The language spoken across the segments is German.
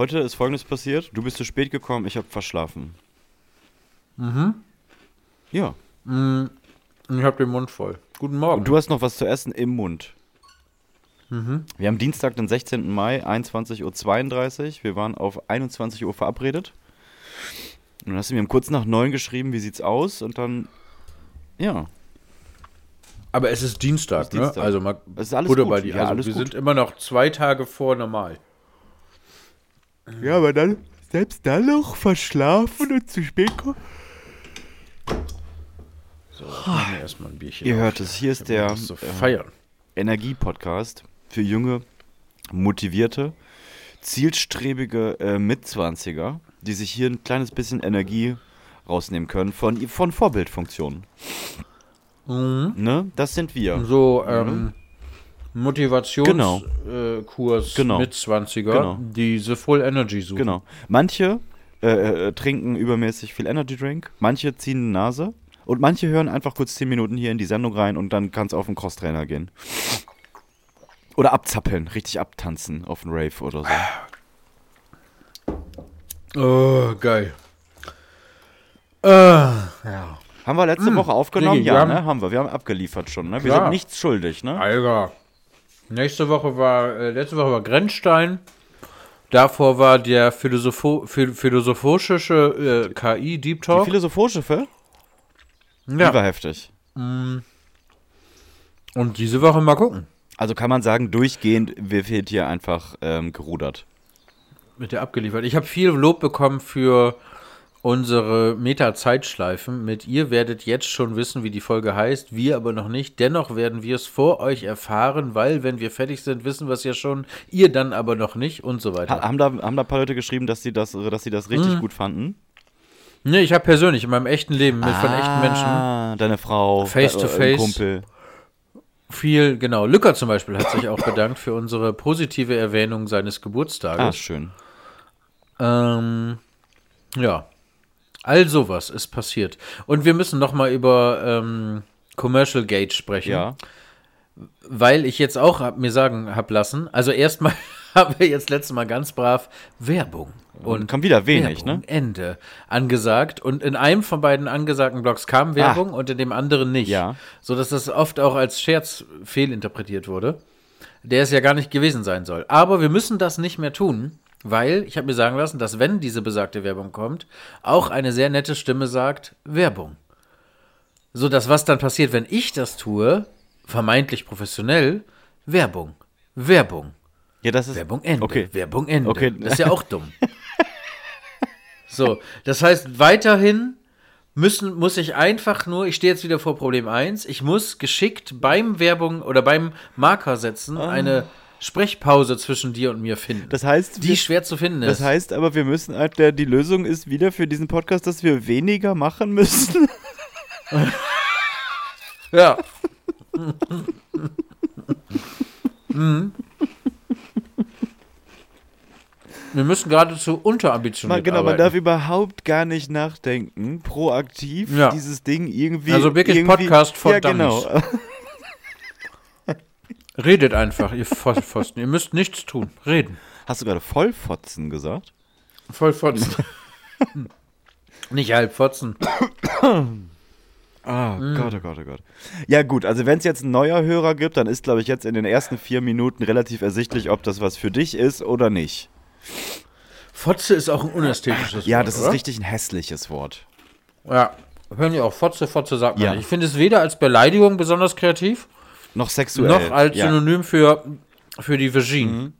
Heute ist folgendes passiert. Du bist zu spät gekommen, ich habe verschlafen. Mhm. Ja. Mm, Ich habe den Mund voll. Guten Morgen. Und du hast noch was zu essen im Mund. Mhm. Wir haben Dienstag, den 16. Mai, 21.32 Uhr. Wir waren auf 21 Uhr verabredet. Und dann hast du mir um kurz nach neun geschrieben, wie sieht's aus? Und dann, ja, Aber es ist Dienstag, Es ist Dienstag. ne? Also mal es ist alles Butter gut. bei die. Ja, Also wir gut. sind immer noch zwei Tage vor normal. Ja, aber dann, selbst dann noch verschlafen und zu spät kommen. So, ich mir erstmal ein Bierchen. Ihr auf. hört es, hier ist der äh. Energie-Podcast für junge, motivierte, zielstrebige äh, Mitzwanziger, die sich hier ein kleines bisschen Energie rausnehmen können von, von Vorbildfunktionen. Mhm. Ne? Das sind wir. So, ähm, Motivationskurs Genau. äh, Genau. mit 20er, Genau. die The Full Energy suchen. Genau. Manche äh, äh, trinken übermäßig viel Energy Drink, manche ziehen eine Nase und manche hören einfach kurz 10 Minuten hier in die Sendung rein und dann kann es auf den Crosstrainer gehen. Oder abzappeln, richtig abtanzen auf den Rave oder so. Oh, geil. Äh, ja. Haben wir letzte Woche aufgenommen? Wir ja, haben- ne? Haben wir. Wir haben abgeliefert schon, ne? Wir sind nichts schuldig, ne? Alter. Nächste Woche war, äh, letzte Woche war Grenzstein. Davor war der Philosopho phil philosophische äh, KI Deep Die Talk. philosophische Film? Die war Ja. heftig. Und diese Woche mal gucken. Also kann man sagen, durchgehend wird hier einfach ähm, gerudert. Mit der abgeliefert. Ich habe viel Lob bekommen für unsere Meta-Zeitschleifen. Mit ihr werdet jetzt schon wissen, wie die Folge heißt, wir aber noch nicht. Dennoch werden wir es vor euch erfahren, weil, wenn wir fertig sind, wissen wir es ja schon, ihr dann aber noch nicht und so weiter. Ha haben, da, haben da ein paar Leute geschrieben, dass sie das, dass sie das richtig gut fanden? Nee, ich habe persönlich in meinem echten Leben mit von echten Menschen Ah, deine Frau, Face to face. Kumpel. viel, genau. Lücker zum Beispiel hat sich auch bedankt für unsere positive Erwähnung seines Ah, Geburtstages. schön. Ähm, ja. All sowas ist passiert. Und wir müssen noch mal über ähm, Commercial Gate sprechen. Ja. Weil ich jetzt auch hab, mir sagen hab lassen, also erstmal haben wir jetzt letztes Mal ganz brav Werbung. Und kam wieder wenig, Werbung, ne? Ende angesagt. Und in einem von beiden angesagten Blogs kam Werbung und in dem anderen nicht. Ja. So dass das oft auch als Scherz fehlinterpretiert wurde. Der es ja gar nicht gewesen sein soll. Aber wir müssen das nicht mehr tun, weil ich habe mir sagen lassen, dass wenn diese besagte Werbung kommt, auch eine sehr nette Stimme sagt Werbung. So dass was dann passiert, wenn ich das tue, vermeintlich professionell, Werbung, Werbung. Ja, das ist. Werbung Ende. Okay. Werbung Ende. Okay. Das ist ja auch dumm. so, das heißt, weiterhin müssen, muss ich einfach nur, ich stehe jetzt wieder vor Problem 1, ich muss geschickt beim Werbung oder beim Marker setzen eine Sprechpause zwischen dir und mir finden. Das heißt, die wir- schwer zu finden ist. Das heißt aber, wir müssen halt, der, die Lösung ist wieder für diesen Podcast, dass wir weniger machen müssen. ja. Mhm. Wir müssen geradezu unterambitioniert Man, genau, man arbeiten. darf überhaupt gar nicht nachdenken, proaktiv Ja. dieses Ding irgendwie. Also wirklich irgendwie, Podcast for Ja, genau. Redet einfach, ihr Vollpfosten. Ihr müsst nichts tun. Reden. Hast du gerade Vollfotzen gesagt? Vollpfosten. Nicht halbfotzen. Ah, Mhm. Gott, oh Gott, oh Gott. Ja, gut, also wenn es jetzt ein neuer Hörer gibt, dann ist, glaube ich, jetzt in den ersten vier Minuten relativ ersichtlich, ob das was für dich ist oder nicht. Fotze ist auch ein unästhetisches Ja, Wort, das ist oder? richtig ein hässliches Wort. Ja, hören die auch Fotze, Fotze sagt man Ja. nicht. Ich finde es weder als Beleidigung besonders kreativ, Noch sexuell. noch als ja. Mhm. Synonym für, für die Vagine.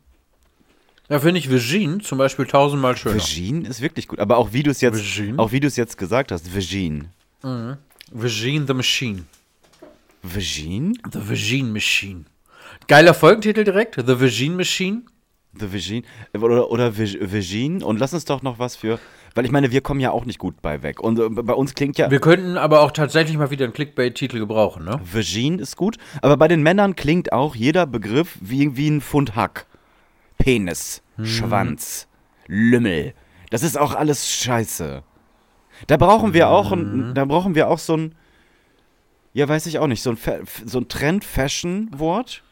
Ja, finde ich Vagine zum Beispiel tausendmal schöner. Vagine ist wirklich gut, aber auch wie du es jetzt, Vagine? auch wie du es jetzt gesagt hast, Vagine. Vagine the Machine. Vagine? The Vagine Machine. Geiler Folgentitel direkt. The Vagine Machine. The Vagine. Oder, oder Vag- Vagine. Und lass uns doch noch was für. Weil ich meine, wir kommen ja auch nicht gut bei weg. Und äh, bei uns klingt ja. Wir könnten aber auch tatsächlich mal wieder einen Clickbait-Titel gebrauchen, ne? Vagine ist gut. Aber bei den Männern klingt auch jeder Begriff wie, wie ein Pfund Hack. Penis, Schwanz, Lümmel. Das ist auch alles scheiße. Da brauchen wir auch, ein, da brauchen wir auch so ein, ja, weiß ich auch nicht, so ein, Fa- so ein Trend-Fashion-Wort.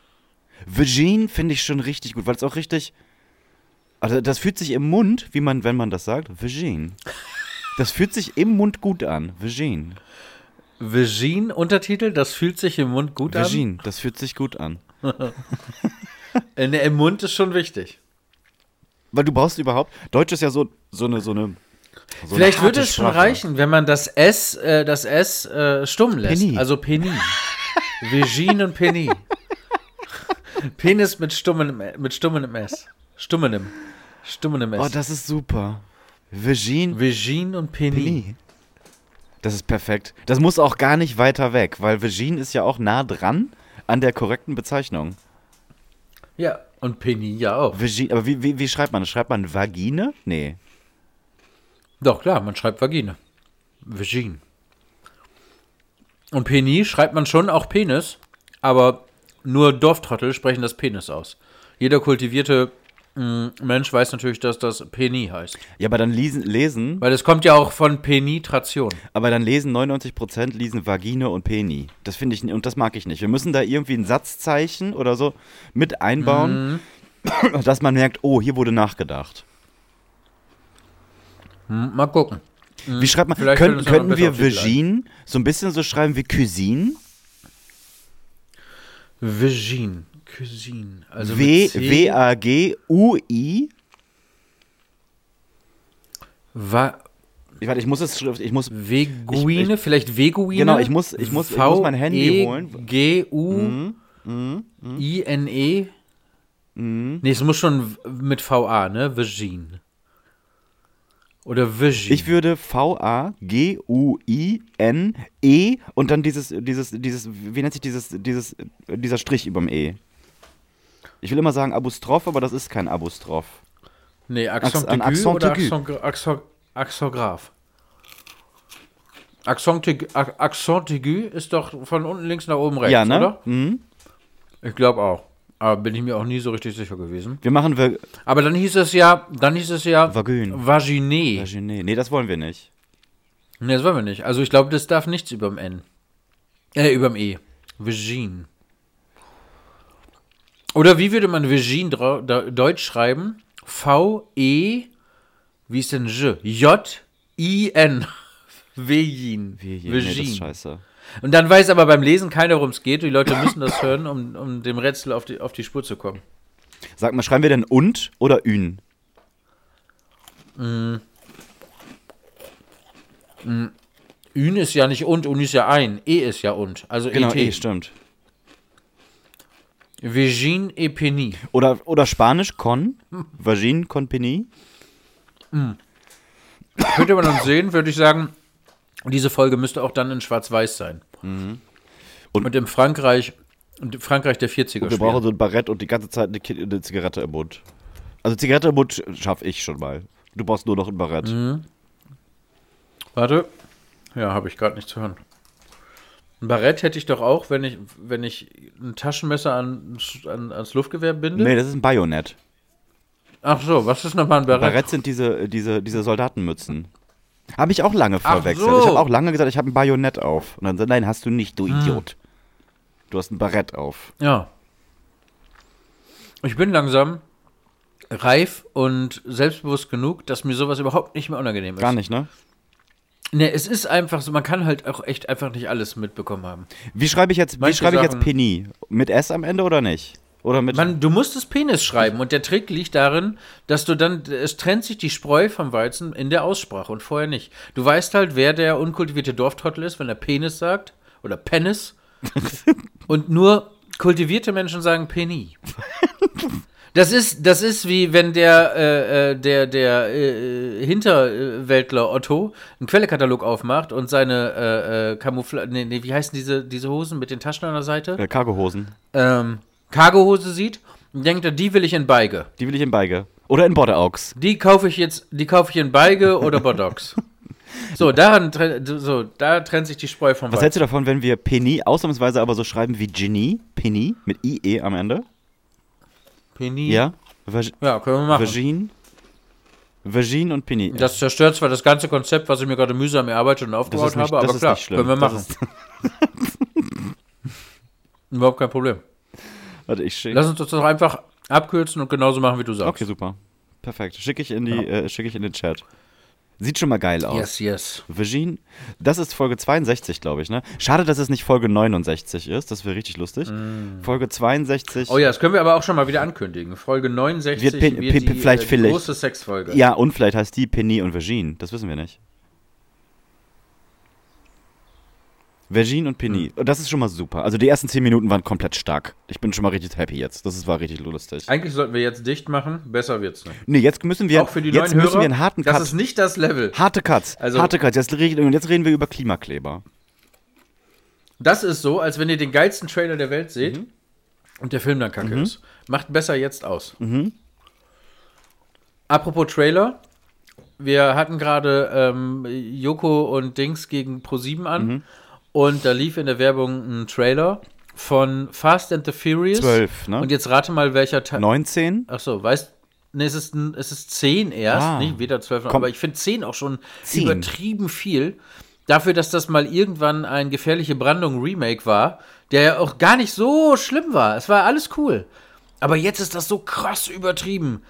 Vagine finde ich schon richtig gut, weil es auch richtig, Also das fühlt sich im Mund, wie man, wenn man das sagt, Vagin. Das fühlt sich im Mund gut an. Vagin. Vagin, Untertitel, das fühlt sich im Mund gut Vagin, das fühlt sich gut an. an. Äh, ne, Im Mund ist schon wichtig. Weil du brauchst überhaupt, Deutsch ist ja so, so eine, so eine. So Vielleicht würde es schon Sprache. reichen, wenn man das S, äh, das S äh, stumm lässt. Penny. Also Penny. Vagin und Penny. Penis mit stummenem, mit stummenem S. Stummenem. Stummenem S. Oh, das ist super. Vagin, Vagin und Penny. Penny. Das ist perfekt. Das muss auch gar nicht weiter weg, weil Vagin ist ja auch nah dran an der korrekten Bezeichnung. Ja, und Penny ja auch. Vagin, aber wie, wie, wie schreibt man das? Schreibt man Vagine? Nee. Doch, klar, man schreibt Vagine. Vagin. Und Penny schreibt man schon auch Penis, aber nur Dorftrottel sprechen das Penis aus. Jeder kultivierte Mensch weiß natürlich, dass das Penny heißt. Ja, aber dann lesen, lesen Weil es kommt ja auch von Penetration. aber dann lesen 99% lesen Vagine und Peni. Das finde ich, und das mag ich nicht. Wir müssen da irgendwie ein Satzzeichen oder so mit einbauen, Mhm. dass man merkt, oh, hier wurde nachgedacht. Hm, mal gucken. Wie schreibt man, Vielleicht können, könnten wir. Vagine so ein bisschen so schreiben wie Cuisine? Vagine. Cuisine. Also. W-A-G-U-I. Va Ich, warte, ich muss es, schrift- ich muss, Veguine, Ich- vielleicht Veguine. Genau, ich muss- ich muss- ich muss mein Handy holen. E G-U-I-N-E. Nee, es muss schon v- mit V-A, ne? Vagine. Oder Vagine. ich würde V-A-G-U-I-N-E und dann dieses, dieses, dieses, wie nennt sich dieses, dieses, dieser Strich überm E? Ich will immer sagen Apostroph, aber das ist kein Apostroph. nee, Accent aigu Accent oder. Accent, Accent, Accentgraph. Accent, Accent aigu ist doch von unten links nach oben rechts, ja, ne? oder? Mhm. Ich glaube auch. Aber bin ich mir auch nie so richtig sicher gewesen. Wir machen wir Aber dann hieß es ja, dann hieß es ja Vagin. Vagine. Vagine. Nee, das wollen wir nicht. Ne, das wollen wir nicht. Also ich glaube, das darf nichts überm N. Äh, überm E. Vagine. Oder wie würde man da- deutsch schreiben? V-E, wie ist denn J? J-I-N. Wir hier. Nee, das ist Vagine. scheiße. Und dann weiß aber beim Lesen keiner, worum es geht. Die Leute müssen das hören, um, um dem Rätsel auf die, auf die Spur zu kommen. Sag mal, schreiben wir denn und oder ün? Ün ist ja nicht und, und ist ja ein. E ist ja und. Also Genau, ET. eh, stimmt. Vagine et Penny. Oder, oder Spanisch con? Vagine con Penny? Könnte man uns sehen, würde ich sagen, diese Folge müsste auch dann in Schwarz-Weiß sein. Und- Und, im Frankreich, und Frankreich der 40er Wir brauchen so ein Barett und die ganze Zeit eine, eine Zigarette im Mund. Also Zigarette im Mund schaffe ich schon mal. Du brauchst nur noch ein Barett. Warte. Ja, habe ich gerade nicht zu hören. Ein Barett hätte ich doch auch, wenn ich, wenn ich ein Taschenmesser an, an, ans Luftgewehr binde. Nee, das ist ein Bajonett. Ach so, was ist nochmal ein Barett? Barett sind diese, diese, diese Soldatenmützen. Habe ich auch lange verwechselt. so. Ich habe auch lange gesagt, ich habe ein Bajonett auf. Und dann nein, hast du nicht, du Hm. Idiot. Du hast ein Barett auf. Ja. Ich bin langsam reif und selbstbewusst genug, dass mir sowas überhaupt nicht mehr unangenehm ist. Gar nicht, ne? Ne, es ist einfach so, man kann halt auch echt einfach nicht alles mitbekommen haben. Wie schreibe ich jetzt, wie Manche schreibe ich jetzt Sachen- Penny? Mit S am Ende oder nicht? Oder mit. Man, du musst es Penis schreiben und der Trick liegt darin, dass du dann, es trennt sich die Spreu vom Weizen in der Aussprache und vorher nicht. Du weißt halt, wer der unkultivierte Dorftrottel ist, wenn er Penis sagt oder Penis und nur kultivierte Menschen sagen Penny. Das ist, das ist wie wenn der, äh, äh, der, der äh, Hinterwäldler Otto einen Quellekatalog aufmacht und seine äh, äh, Camouflage, nee, nee, wie heißen diese, diese Hosen mit den Taschen an der Seite? äh, Cargohosen. ähm, Cargohose sieht und denkt er, die will ich in Beige. Die will ich in Beige. Oder in Bordeaux. Die kaufe ich jetzt, die kaufe ich in Beige oder Bodox. So, daran, so, da trennt sich die Spreu vom Was Weizen. hältst du davon, wenn wir Penny ausnahmsweise aber so schreiben wie Ginny? Penny mit IE am Ende? Penny. Ja? Vag Ja, können wir machen. Vagine? Vagine und Penny. Das zerstört zwar das ganze Konzept, was ich mir gerade mühsam erarbeitet und aufgebaut nicht- habe, das aber ist klar, können wir machen. Überhaupt kein Problem. Warte, ich schick. Lass uns das doch einfach abkürzen und genauso machen, wie du sagst. Okay, super. perfekt. Schicke ich, in die, äh, schick ich in den Chat. Sieht schon mal geil aus. Yes, yes. Virgin, das ist Folge 62, glaube ich, ne? Schade, dass es nicht Folge 69 ist, das wäre richtig lustig. Folge 62. Mm. Oh ja, das können wir aber auch schon mal wieder ankündigen. Folge 69 Wird Pin- wird die, vielleicht äh, die vielleicht- große Sexfolge. Ja, und vielleicht heißt die Penny und Virgin, das wissen wir nicht. Virgin und Penny. Und das ist schon mal super. Also die ersten 10 Minuten waren komplett stark. Ich bin schon mal richtig happy jetzt. Das ist, war richtig lustig. Eigentlich sollten wir jetzt dicht machen. Besser wird's nicht. Nee, jetzt müssen wir, auch für die jetzt müssen Hörer. wir einen harten das Cut. ist nicht das Level. Harte Cuts. Also- harte Cuts. Jetzt, reden- und jetzt reden wir über Klimakleber. Das ist so, als wenn ihr den geilsten Trailer der Welt seht Mhm. und der Film dann kacke ist. Macht besser jetzt aus. Apropos Trailer. Wir hatten gerade ähm, Joko und Dings gegen Pro7 an Mhm. Und da lief in der Werbung ein Trailer von Fast and the Furious. 12, ne? Und jetzt rate mal, welcher Teil. 19? Ach so, weißt Ne, es ist, es ist 10 erst, Ah. nicht weder 12 noch, aber ich finde 10 auch schon 10. übertrieben viel. Dafür, dass das mal irgendwann ein gefährliche Brandung Remake war, der ja auch gar nicht so schlimm war. Es war alles cool. Aber jetzt ist das so krass übertrieben.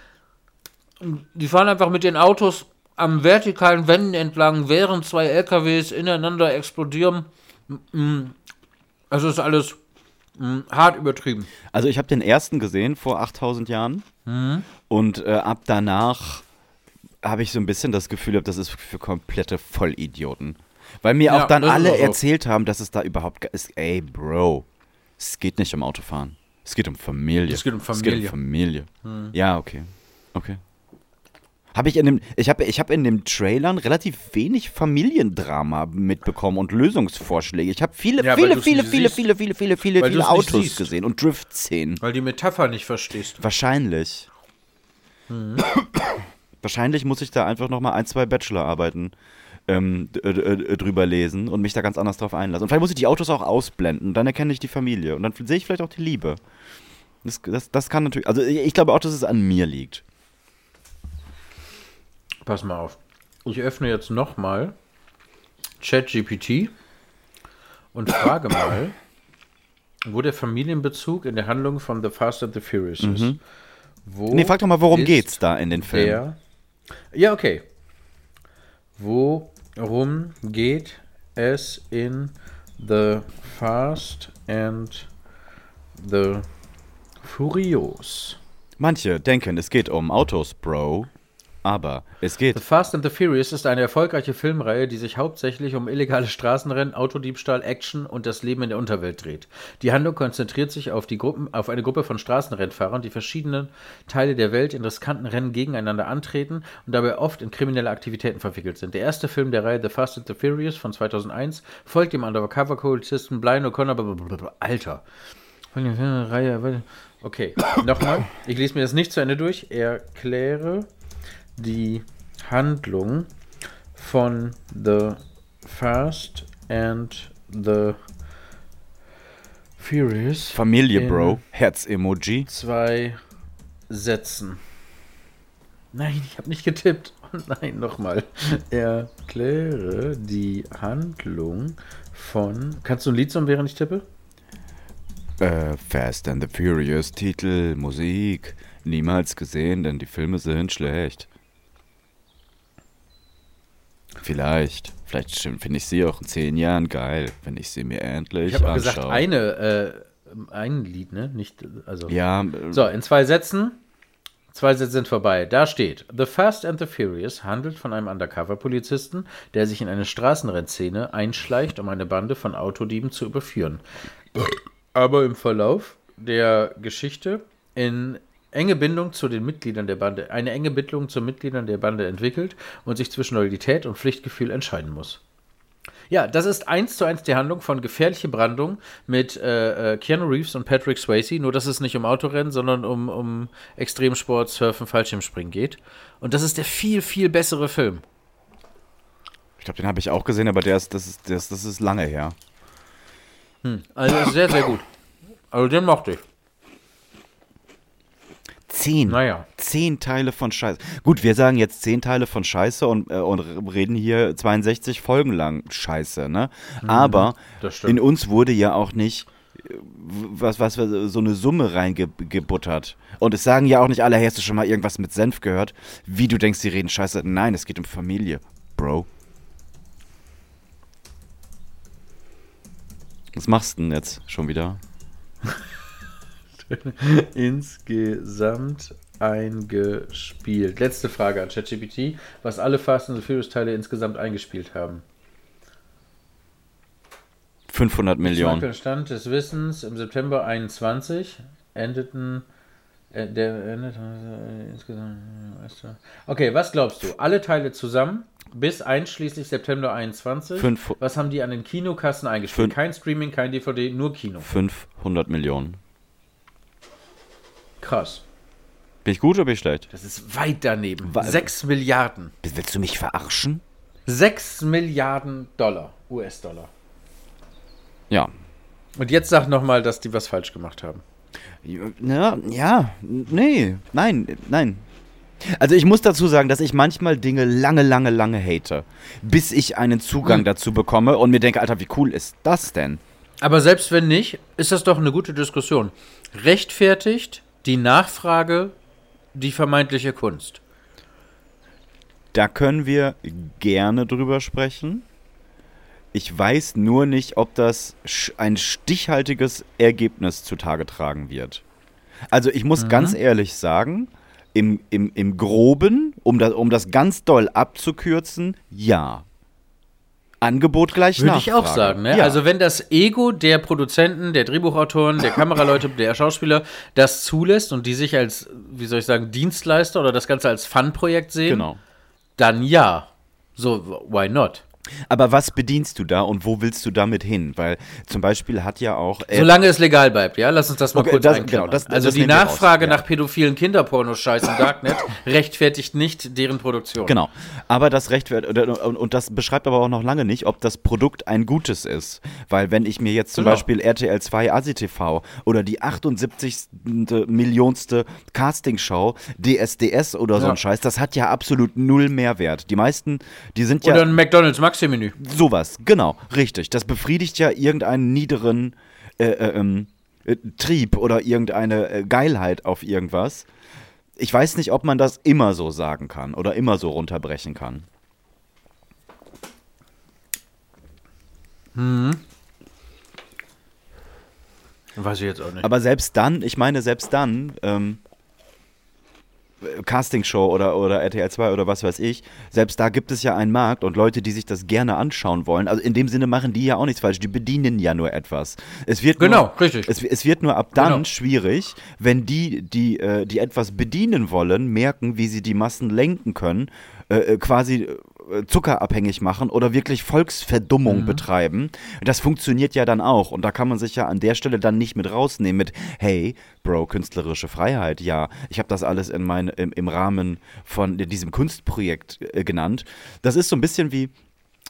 Die fahren einfach mit den Autos am vertikalen Wänden entlang, während zwei LKWs ineinander explodieren. Mm, Also ist alles mm, hart übertrieben. Also ich habe den ersten gesehen vor 8000 Jahren. Mhm. Und äh, ab danach habe ich so ein bisschen das Gefühl, das ist für komplette Vollidioten. Weil mir Ja, auch dann alle auch erzählt haben, dass es da überhaupt ist. Ey, Bro, es geht nicht um Autofahren. Es geht um Familie. Es geht um Es geht Familie. um Familie. Ja, okay. Okay. Habe ich in dem, ich habe ich hab in den Trailern relativ wenig Familiendrama mitbekommen und Lösungsvorschläge. Ich habe viele, Ja, viele, viele, viele, viele, viele, viele, viele, Weil viele Autos gesehen und Drift-Szenen. Weil die Metapher nicht verstehst. Wahrscheinlich. Mhm. Wahrscheinlich muss ich da einfach noch mal ein, zwei Bachelorarbeiten ähm, äh, äh, drüber lesen und mich da ganz anders drauf einlassen. Und vielleicht muss ich die Autos auch ausblenden, dann erkenne ich die Familie und dann sehe ich vielleicht auch die Liebe. Das, das, das kann natürlich, also ich glaube auch, dass es an mir liegt. Pass mal auf. Ich öffne jetzt nochmal ChatGPT und frage mal, wo der Familienbezug in der Handlung von The Fast and the Furious ist. Wo Nee, frag doch mal, worum geht's da in den Filmen? Ja, okay. Worum geht es in The Fast and the Furious? Manche denken, es geht um Autos, Bro, aber es geht The Fast and the Furious ist eine erfolgreiche Filmreihe, die sich hauptsächlich um illegale Straßenrennen, Autodiebstahl, Action und das Leben in der Unterwelt dreht. Die Handlung konzentriert sich auf, die Gruppen, auf eine Gruppe von Straßenrennfahrern, die verschiedene Teile der Welt in riskanten Rennen gegeneinander antreten und dabei oft in kriminelle Aktivitäten verwickelt sind. Der erste Film der Reihe The Fast and the Furious von 2001 folgt dem Undercover-Polizisten Blind O'Connor. Alter. Filmreihe. Okay, nochmal. Ich lese mir das nicht zu Ende durch. Erkläre die Handlung von The Fast and the Furious Familie, Bro, Herz-Emoji. zwei Sätzen. Nein, ich habe nicht getippt. Oh nein, nochmal. Erkläre die Handlung von. Kannst du ein Lied singen, während ich tippe? Äh, Fast and the Furious, Titel, Musik. Niemals gesehen, denn die Filme sind schlecht. Vielleicht. Vielleicht finde ich sie auch in zehn Jahren geil, wenn ich sie mir endlich Ich habe auch anschaue. gesagt, eine, äh, ein Lied, ne? Nicht, also. Ja, äh, So, in zwei Sätzen. Zwei Sätze sind vorbei. Da steht: The Fast and the Furious handelt von einem Undercover-Polizisten, der sich in eine Straßenrennszene einschleicht, um eine Bande von Autodieben zu überführen. Aber im Verlauf der Geschichte in enge Bindung zu den Mitgliedern der Bande, eine enge Bindung zu Mitgliedern der Bande entwickelt und sich zwischen Loyalität und Pflichtgefühl entscheiden muss. Ja, das ist eins zu eins die Handlung von Gefährliche Brandung mit äh, äh, Keanu Reeves und Patrick Swayze, nur dass es nicht um Autorennen, sondern um, um Extremsport, Surfen, Fallschirmspringen geht. Und das ist der viel, viel bessere Film. ich glaube, den habe ich auch gesehen, aber der ist, das, ist, das, das ist lange her. Also sehr, sehr gut. Also den mochte ich. Zehn. Naja. Zehn Teile von Scheiße. Gut, wir sagen jetzt zehn Teile von Scheiße und, äh, und reden hier 62 Folgen lang Scheiße, ne? Aber Mhm, stimmt. in uns wurde ja auch nicht was, was, so eine Summe reingebuttert. Und es sagen ja auch nicht alle, hey, hast du schon mal irgendwas mit Senf gehört? Wie du denkst, die reden scheiße. Nein, es geht um Familie, Bro. Was machst du denn jetzt schon wieder? Insgesamt eingespielt. Letzte Frage an ChatGPT, was alle Fast and the Furious Teile insgesamt eingespielt haben. 500 Millionen. Stand des Wissens im September 21 endeten äh, der endet äh, insgesamt. Okay, was glaubst du? Alle Teile zusammen bis einschließlich September 21. Fünf, was haben die an den Kinokassen eingespielt? Fünf, kein Streaming, kein DVD, nur Kino. 500 Millionen. Krass. Bin ich gut oder bin ich schlecht? Das ist weit daneben. Wa 6 Milliarden. Willst du mich verarschen? 6 Milliarden Dollar, US-Dollar. Ja. Und jetzt sag nochmal, dass die was falsch gemacht haben. Ja, ja, nee, nein, nein. Also ich muss dazu sagen, dass ich manchmal Dinge lange, lange, lange hate, bis ich einen Zugang hm. dazu bekomme und mir denke, Alter, wie cool ist das denn? Aber selbst wenn nicht, ist das doch eine gute Diskussion. Rechtfertigt die Nachfrage die vermeintliche Kunst? Da können wir gerne drüber sprechen. Ich weiß nur nicht, ob das ein stichhaltiges Ergebnis zutage tragen wird. Also ich muss mhm. ganz ehrlich sagen, im, im, im Groben, um das, um das ganz doll abzukürzen, ja. Angebot gleich Würde ich auch sagen. Ne? Ja. Also wenn das Ego der Produzenten, der Drehbuchautoren, der Kameraleute, der Schauspieler das zulässt und die sich als, wie soll ich sagen, Dienstleister oder das Ganze als Fun-Projekt sehen, genau. dann ja. So, why not? Aber was bedienst du da und wo willst du damit hin? Weil zum Beispiel hat ja auch. Äh, Solange es legal bleibt, ja? Lass uns das mal okay, kurz das, genau, das, Also das die Nachfrage raus, nach pädophilen Kinderpornoscheiß im Darknet rechtfertigt nicht deren Produktion. Genau. Aber das rechtfertigt, und, und, das beschreibt aber auch noch lange nicht, ob das Produkt ein gutes ist. Weil wenn ich mir jetzt zum genau. Beispiel RTL 2 ASI-TV oder die 78. Millionste Castingshow DSDS oder ja. so ein Scheiß, das hat ja absolut null Mehrwert. Die meisten, die sind ja. Oder ein McDonalds Max Maxi-Menü. Sowas, genau, richtig. Das befriedigt ja irgendeinen niederen äh, äh, ähm, äh, Trieb oder irgendeine äh, Geilheit auf irgendwas. Ich weiß nicht, ob man das immer so sagen kann oder immer so runterbrechen kann. Hm. Weiß ich jetzt auch nicht. Aber selbst dann, ich meine, selbst dann, ähm, Castingshow oder, oder RTL 2 oder was weiß ich, selbst da gibt es ja einen Markt und Leute, die sich das gerne anschauen wollen. Also in dem Sinne machen die ja auch nichts falsch, die bedienen ja nur etwas. Es wird genau, nur, richtig. Es, es, wird nur ab dann genau. schwierig, wenn die, die, äh, die etwas bedienen wollen, merken, wie sie die Massen lenken können, äh, äh quasi äh, zuckerabhängig machen oder wirklich Volksverdummung mhm. betreiben. Das funktioniert ja dann auch. Und da kann man sich ja an der Stelle dann nicht mit rausnehmen mit, hey, Bro, künstlerische Freiheit. Ja, ich habe das alles in mein, im, im Rahmen von diesem Kunstprojekt äh, genannt. Das ist so ein bisschen wie,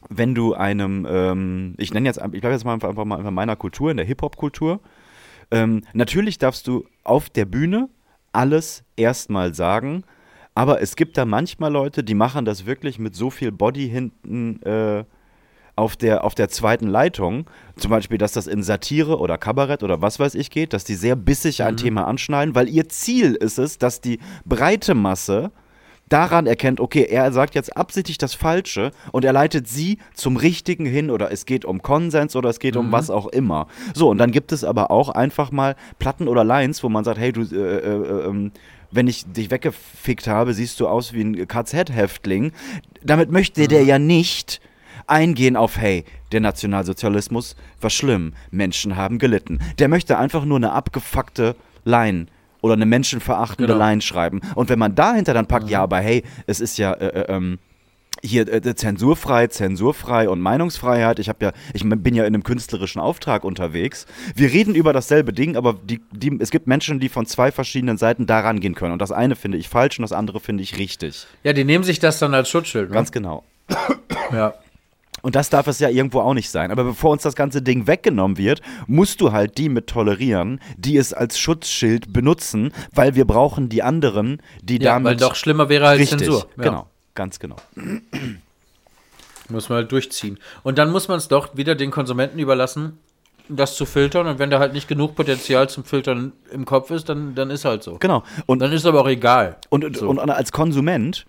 wenn du einem, ähm, ich nenne jetzt, ich bleibe jetzt mal einfach, einfach mal in meiner Kultur, in der Hip-Hop-Kultur. Ähm, natürlich darfst du auf der Bühne alles erstmal sagen, aber es gibt da manchmal Leute, die machen das wirklich mit so viel Body hinten äh, auf, der, auf der zweiten Leitung. Zum Beispiel, dass das in Satire oder Kabarett oder was weiß ich geht, dass die sehr bissig ein mhm. Thema anschneiden, weil ihr Ziel ist es, dass die breite Masse daran erkennt, okay, er sagt jetzt absichtlich das Falsche und er leitet sie zum Richtigen hin oder es geht um Konsens oder es geht mhm. um was auch immer. So, und dann gibt es aber auch einfach mal Platten oder Lines, wo man sagt, hey, du, äh, äh, äh, wenn ich dich weggefickt habe, siehst du aus wie ein KZ-Häftling. Damit möchte mhm. der ja nicht eingehen auf, hey, der Nationalsozialismus war schlimm, Menschen haben gelitten. Der möchte einfach nur eine abgefuckte Line oder eine menschenverachtende genau. Line schreiben. Und wenn man dahinter dann packt, mhm. ja, aber hey, es ist ja, äh, äh, ähm, hier äh, zensurfrei, zensurfrei und Meinungsfreiheit. Ich habe ja, ich bin ja in einem künstlerischen Auftrag unterwegs. Wir reden über dasselbe Ding, aber die, die, es gibt Menschen, die von zwei verschiedenen Seiten da rangehen können. Und das eine finde ich falsch und das andere finde ich richtig. Ja, die nehmen sich das dann als Schutzschild. Ne? Ganz genau. ja. Und das darf es ja irgendwo auch nicht sein. Aber bevor uns das ganze Ding weggenommen wird, musst du halt die mit tolerieren, die es als Schutzschild benutzen, weil wir brauchen die anderen, die ja, damit. Weil doch schlimmer wäre als richtig, Zensur. Ja. Genau. Ganz genau. Muss man halt durchziehen. Und dann muss man es doch wieder den Konsumenten überlassen, das zu filtern. Und wenn da halt nicht genug Potenzial zum Filtern im Kopf ist, dann, dann ist halt so. Genau. Und, Dann ist aber auch egal. und, und, So. und als Konsument,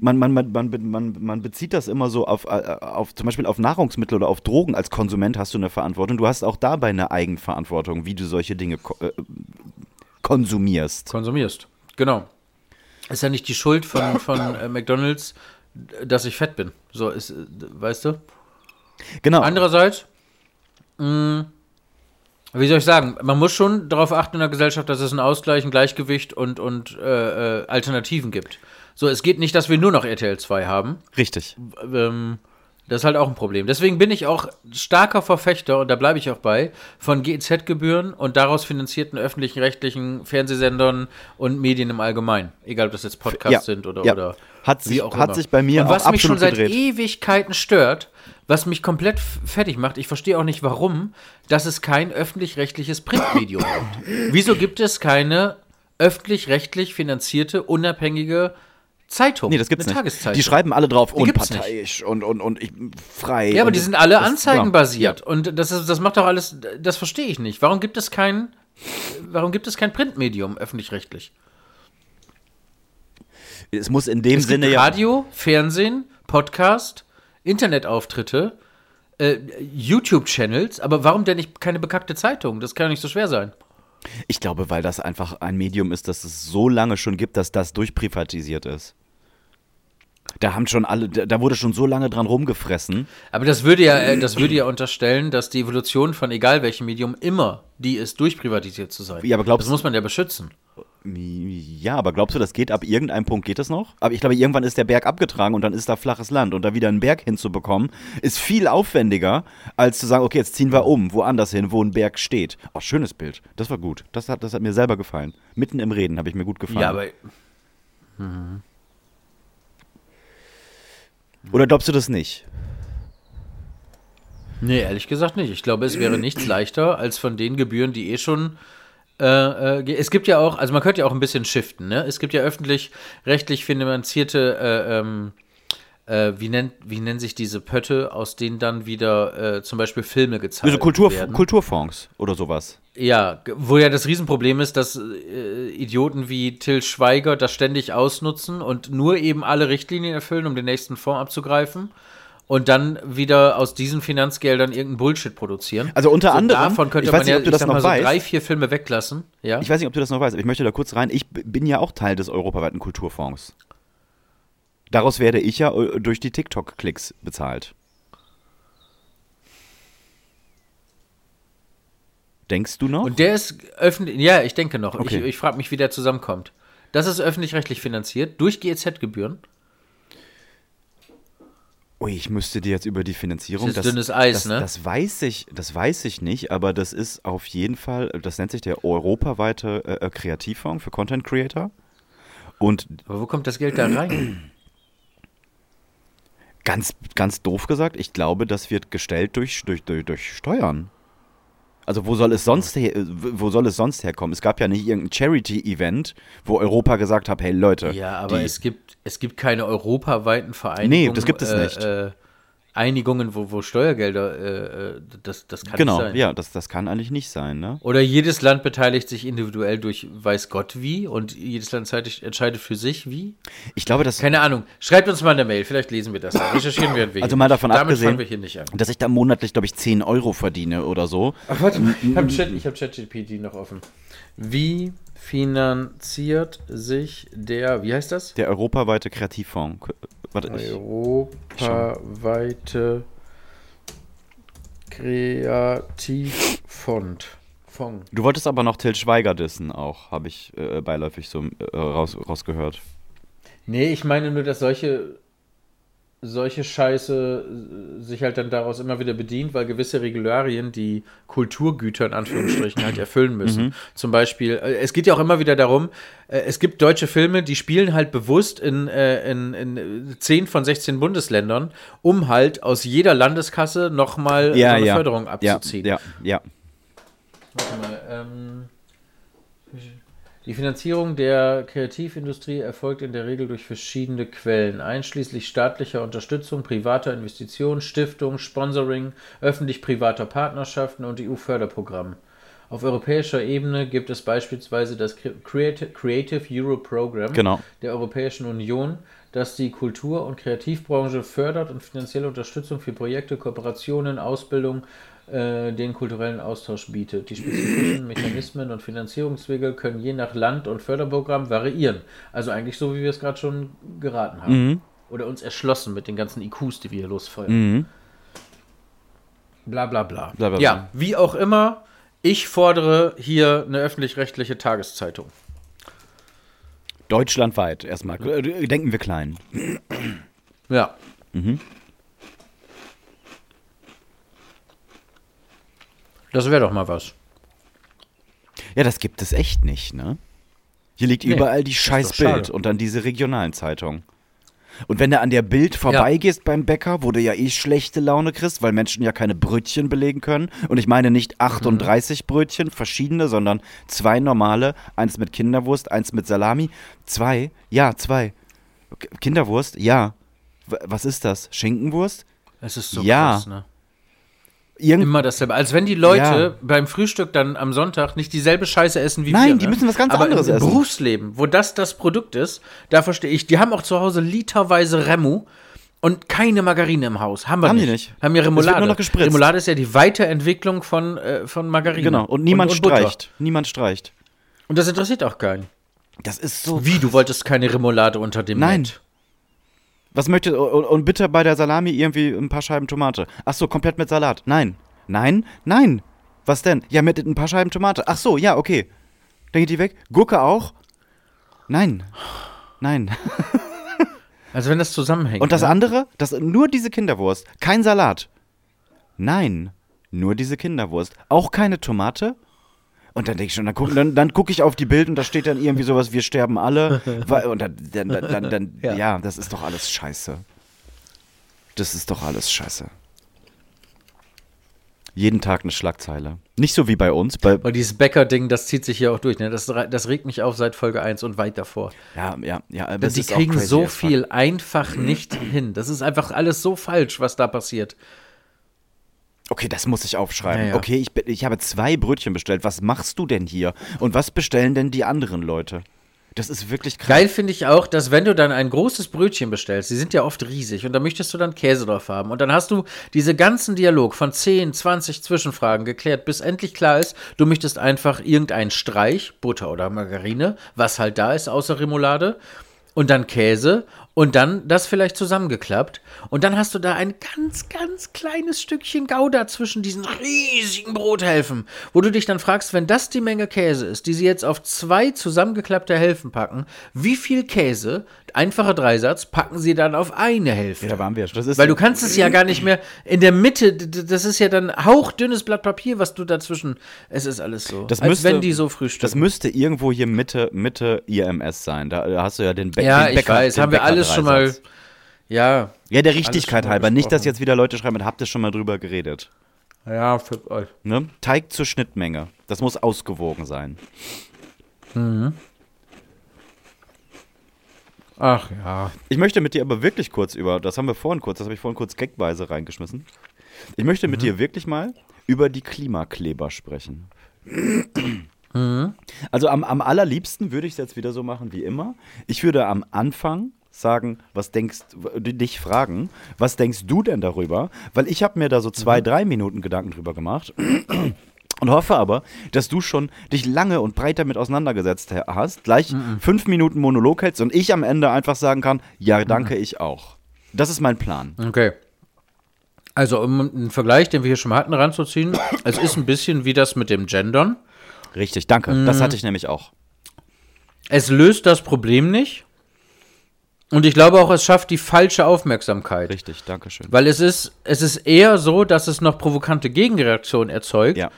man, man, man, man, man, man bezieht das immer so auf, äh, auf, zum Beispiel auf Nahrungsmittel oder auf Drogen. Als Konsument hast du eine Verantwortung. Du hast auch dabei eine Eigenverantwortung, wie du solche Dinge ko äh, konsumierst. Konsumierst. Genau. Ist ja nicht die Schuld von, von äh, McDonalds, dass ich fett bin. So ist, äh, weißt du? Genau. Andererseits, mh, wie soll ich sagen, man muss schon darauf achten in der Gesellschaft, dass es einen Ausgleich, ein Gleichgewicht und, und äh, äh, Alternativen gibt. So, es geht nicht, dass wir nur noch RTL 2 haben. Richtig. Ähm, das ist halt auch ein Problem. Deswegen bin ich auch starker Verfechter, und da bleibe ich auch bei, von GEZ-Gebühren und daraus finanzierten öffentlichen, rechtlichen Fernsehsendern und Medien im Allgemeinen. Egal, ob das jetzt Podcasts Ja. sind oder, Ja. oder Hat sich- auch hat immer. sich bei mir und was auch mich schon seit gedreht. Ewigkeiten stört, was mich komplett fertig macht, ich verstehe auch nicht warum, dass es kein öffentlich-rechtliches Printmedium gibt. Wieso gibt es keine öffentlich-rechtlich finanzierte, unabhängige Zeitung? Nee, das gibt's eine nicht. Tageszeitung. Die schreiben alle drauf, Die unparteiisch und, und, und ich, frei. Ja, aber die sind alle anzeigenbasiert. Und das, ist, das macht doch alles, das verstehe ich nicht. Warum gibt es kein, warum gibt es kein Printmedium öffentlich-rechtlich? Ja. Es muss in dem Es Sinne gibt ja. Radio, Fernsehen, Podcast, Internetauftritte, äh, YouTube-Channels, aber warum denn nicht keine bekackte Zeitung? Das kann ja nicht so schwer sein. Ich glaube, weil das einfach ein Medium ist, das es so lange schon gibt, dass das durchprivatisiert ist. Da haben schon alle, da wurde schon so lange dran rumgefressen. Aber das würde ja, äh, das würde ja unterstellen, dass die Evolution von egal welchem Medium immer die ist, durchprivatisiert zu sein. Ja, aber glaubst- das muss man ja beschützen. Ja, aber glaubst du, das geht ab irgendeinem Punkt geht das noch? Aber ich glaube, irgendwann ist der Berg abgetragen und dann ist da flaches Land und da wieder einen Berg hinzubekommen, ist viel aufwendiger, als zu sagen, okay, jetzt ziehen wir um, woanders hin, wo ein Berg steht. Oh, schönes Bild. Das war gut. Das hat, das hat mir selber gefallen. Mitten im Reden habe ich mir gut gefallen. Ja, aber Oder glaubst du das nicht? Nee, ehrlich gesagt nicht. Ich glaube, es wäre nichts leichter als von den Gebühren, die eh schon. Äh, äh, es gibt ja auch, also man könnte ja auch ein bisschen shiften, ne? Es gibt ja öffentlich-rechtlich finanzierte, äh, ähm, äh, wie, nennt, wie nennen sich diese Pötte, aus denen dann wieder äh, zum Beispiel Filme gezeigt Also Kultur, werden? Kulturfonds oder sowas. Ja, wo ja das Riesenproblem ist, dass äh, Idioten wie Till Schweiger das ständig ausnutzen und nur eben alle Richtlinien erfüllen, um den nächsten Fonds abzugreifen. Und dann wieder aus diesen Finanzgeldern irgendeinen Bullshit produzieren. Also unter So anderem, davon könnte ich weiß man nicht, ja, ob du das noch mal, so weißt. drei, vier Filme weglassen. Ja? Ich weiß nicht, ob du das noch weißt, aber ich möchte da kurz rein. Ich bin ja auch Teil des europaweiten Kulturfonds. Daraus werde ich ja äh, durch die TikTok-Klicks bezahlt. Denkst du noch? Und der ist öffentlich. Ja, ich denke noch. Okay. Ich, ich frage mich, wie der zusammenkommt. Das ist öffentlich-rechtlich finanziert durch GEZ-Gebühren. Ui, ich müsste dir jetzt über die Finanzierung. Das ist dünnes Eis, das, ne? Das weiß ich, das weiß ich nicht, aber das ist auf jeden Fall, das nennt sich der europaweite äh, äh, Kreativfonds für Content Creator. Und Aber wo kommt das Geld da rein? Ganz, ganz doof gesagt, ich glaube, das wird gestellt durch, durch, durch, durch Steuern. Also wo soll es sonst her, wo soll es sonst herkommen? Es gab ja nicht irgendein Charity-Event, wo Europa gesagt hat, hey Leute, Ja, aber es gibt, es gibt keine europaweiten Vereinigungen. Nee, das gibt es äh, nicht. Äh, Einigungen, wo, wo Steuergelder, äh, äh, das, das kann genau, nicht sein. ja, das, das kann eigentlich nicht sein, ne? Oder jedes Land beteiligt sich individuell durch weiß Gott wie und jedes Land entscheidet- für sich wie. Ich glaube, dass Keine Ahnung. Schreibt uns mal eine Mail, vielleicht lesen wir das. Dann recherchieren wir ein wenig. Also mal davon Damit abgesehen- wir hier nicht an. dass ich da monatlich, glaube ich, 10 Euro verdiene oder so. Ach, warte mal, ich habe Chat, ich hab ChatGPT noch offen. Wie finanziert sich der, wie heißt das? Der europaweite Kreativfonds. Warte, ich, Europaweite Kreativfond. Fond. du wolltest aber noch Till Schweiger dissen auch, habe ich äh, beiläufig so äh, raus, rausgehört. Nee, ich meine nur, dass solche, solche Scheiße äh, sich halt dann daraus immer wieder bedient, weil gewisse Regularien die Kulturgüter in Anführungsstrichen halt erfüllen müssen. Zum Beispiel, äh, es geht ja auch immer wieder darum, äh, es gibt deutsche Filme, die spielen halt bewusst in, in, in 10 von 16 Bundesländern, um halt aus jeder Landeskasse nochmal so eine Förderung ja, abzuziehen. ja, ja. Warte mal, ähm, Die Finanzierung der Kreativindustrie erfolgt in der Regel durch verschiedene Quellen, einschließlich staatlicher Unterstützung, privater Investitionen, Stiftungen, Sponsoring, öffentlich-privater Partnerschaften und EU-Förderprogrammen. Auf europäischer Ebene gibt es beispielsweise das Creative, Europe Program Genau. der Europäischen Union, das die Kultur- und Kreativbranche fördert und finanzielle Unterstützung für Projekte, Kooperationen, Ausbildung, äh, den kulturellen Austausch bietet. Die spezifischen Mechanismen und Finanzierungswege können je nach Land und Förderprogramm variieren. Also eigentlich so, wie wir es gerade schon geraten haben. Oder uns erschlossen mit den ganzen IQs, die wir hier losfeuern. Bla bla bla. Bla, bla, bla. Ja, wie auch immer, ich fordere hier eine öffentlich-rechtliche Tageszeitung. Deutschlandweit erstmal. Äh, Denken wir klein. Ja. Das wäre doch mal was. Ja, das gibt es echt nicht, ne? Hier liegt Nee, überall die scheiß. Bild und dann diese regionalen Zeitungen. Und wenn du an der Bild vorbeigehst beim Bäcker, wo du ja eh schlechte Laune kriegst, weil Menschen ja keine Brötchen belegen können. Und ich meine nicht 38 Brötchen, verschiedene, sondern zwei normale. Eins mit Kinderwurst, eins mit Salami. Zwei? Ja, zwei. Kinderwurst? Ja. Was ist das? Schinkenwurst? Es ist so Ja. krass, ne? Irgend Immer dasselbe. Als wenn die Leute Ja. beim Frühstück dann am Sonntag nicht dieselbe Scheiße essen wie Nein, wir. die ne? müssen was ganz Aber anderes im essen. Berufsleben, wo das das Produkt ist, da verstehe ich. Die haben auch zu Hause literweise Remu und keine Margarine im Haus. Haben wir Haben die nicht. nicht. Haben ja Remoulade. nur noch gespritzt. Remoulade ist ja die Weiterentwicklung von, äh, von Margarine. Genau. Und niemand und Butter. streicht. Niemand streicht. Und das interessiert auch keinen. Das ist so. Wie, du wolltest keine Remoulade unter dem Nein. Met? Was möchte und, und bitte bei der Salami irgendwie ein paar Scheiben Tomate. Ach so, komplett mit Salat. Nein. Nein, nein. Was denn? Ja, mit ein paar Scheiben Tomate. Ach so, ja, okay. Dann geht die weg. Gurke auch? Nein. Nein. Also wenn das zusammenhängt. Und das ne? andere, das nur diese Kinderwurst, kein Salat. Nein, nur diese Kinderwurst, auch keine Tomate. Und dann denke ich schon, dann gucke dann, dann guck ich auf die Bild und da steht dann irgendwie sowas, wir sterben alle. Und dann, dann, dann, dann, ja. Ja. das ist doch alles scheiße. Das ist doch alles scheiße. Jeden Tag eine Schlagzeile. Nicht so wie bei uns. Bei, Aber dieses Bäcker-Ding, das zieht sich hier auch durch. Ne? Das, das regt mich auf seit Folge 1 und weit davor. ja, ja, ja. Es die kriegen so viel einfach nicht hin. Das ist einfach alles so falsch, was da passiert. Okay, das muss ich aufschreiben. Ja, ja. Okay, ich, ich habe zwei Brötchen bestellt. Was machst du denn hier? Und was bestellen denn die anderen Leute? Das ist wirklich krass. Geil finde ich auch, dass wenn du dann ein großes Brötchen bestellst, die sind ja oft riesig und da möchtest du dann Käse drauf haben und dann hast du diese ganzen Dialog von 10, 20 Zwischenfragen geklärt, bis endlich klar ist, du möchtest einfach irgendeinen Streich, Butter oder Margarine, was halt da ist außer Remoulade und dann Käse und dann das vielleicht zusammengeklappt und dann hast du da ein ganz, ganz kleines Stückchen Gouda zwischen diesen riesigen Brothälfen, wo du dich dann fragst, wenn das die Menge Käse ist, die sie jetzt auf zwei zusammengeklappte Hälften packen, wie viel Käse, einfacher Dreisatz, packen sie dann auf eine Hälfte? da waren wir. Das ist Weil du kannst es ja gar nicht mehr in der Mitte, das ist ja dann hauchdünnes Blatt Papier, was du dazwischen, es ist alles so. Das müsste- wenn die so Das frühstücken. müsste irgendwo hier Mitte, Mitte IMS sein. Da, da hast du ja den, Bä ja, ich Bäcker. weiß, haben wir alles schon mal, ja, Ja, der Richtigkeit halber. Nicht, dass jetzt wieder Leute schreiben, habt ihr schon mal drüber geredet. ja, für euch. Ne? Teig zur Schnittmenge. Das muss ausgewogen sein. Ach ja. Ich möchte mit dir aber wirklich kurz über, das haben wir vorhin kurz, das habe ich vorhin kurz gagweise reingeschmissen. Ich möchte mit dir wirklich mal über die Klimakleber sprechen. Also am, am allerliebsten würde ich es jetzt wieder so machen wie immer. Ich würde am Anfang sagen, was denkst, dich fragen, was denkst du denn darüber? Weil ich habe mir da so zwei, drei Minuten Gedanken drüber gemacht. Und hoffe aber, dass du schon dich lange und breit damit auseinandergesetzt ha- hast, gleich fünf Minuten Monolog hältst und ich am Ende einfach sagen kann, ja, danke, ich auch. Das ist mein Plan. Okay. Also, um einen Vergleich, den wir hier schon mal hatten, ranzuziehen, es ist ein bisschen wie das mit dem Gendern. Richtig, danke. Das hatte ich nämlich auch. Es löst das Problem nicht. Und ich glaube auch, es schafft die falsche Aufmerksamkeit. Richtig, danke schön. Weil es ist, es ist eher so, dass es noch provokante Gegenreaktionen erzeugt, Ja.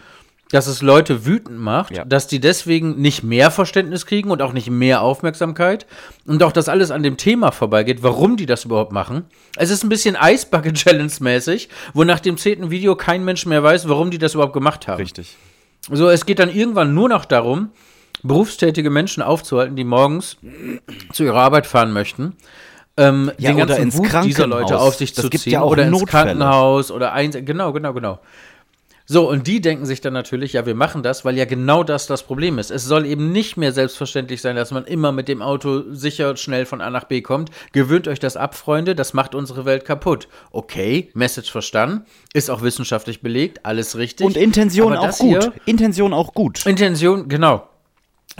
dass es Leute wütend macht, Ja. dass die deswegen nicht mehr Verständnis kriegen und auch nicht mehr Aufmerksamkeit und auch, dass alles an dem Thema vorbeigeht, warum die das überhaupt machen. Es ist ein bisschen Eisbucket-Challenge-mäßig, wo nach dem zehnten Video kein Mensch mehr weiß, warum die das überhaupt gemacht haben. Richtig. So, es geht dann irgendwann nur noch darum, berufstätige Menschen aufzuhalten, die morgens zu ihrer Arbeit fahren möchten. Ähm, Ja, den oder ganzen ins Wut dieser. Leute auf sich Das zu ziehen ja auch oder ins Notfälle. Krankenhaus oder ein, genau, genau, genau. So, und die denken sich dann natürlich, ja, wir machen das, weil ja genau das das Problem ist. Es soll eben nicht mehr selbstverständlich sein, dass man immer mit dem Auto sicher schnell von A nach B kommt. Gewöhnt euch das ab, Freunde, das macht unsere Welt kaputt. Okay, Message verstanden, ist auch wissenschaftlich belegt, alles richtig. Und Intention auch gut. hier- Intention auch gut. Intention, genau.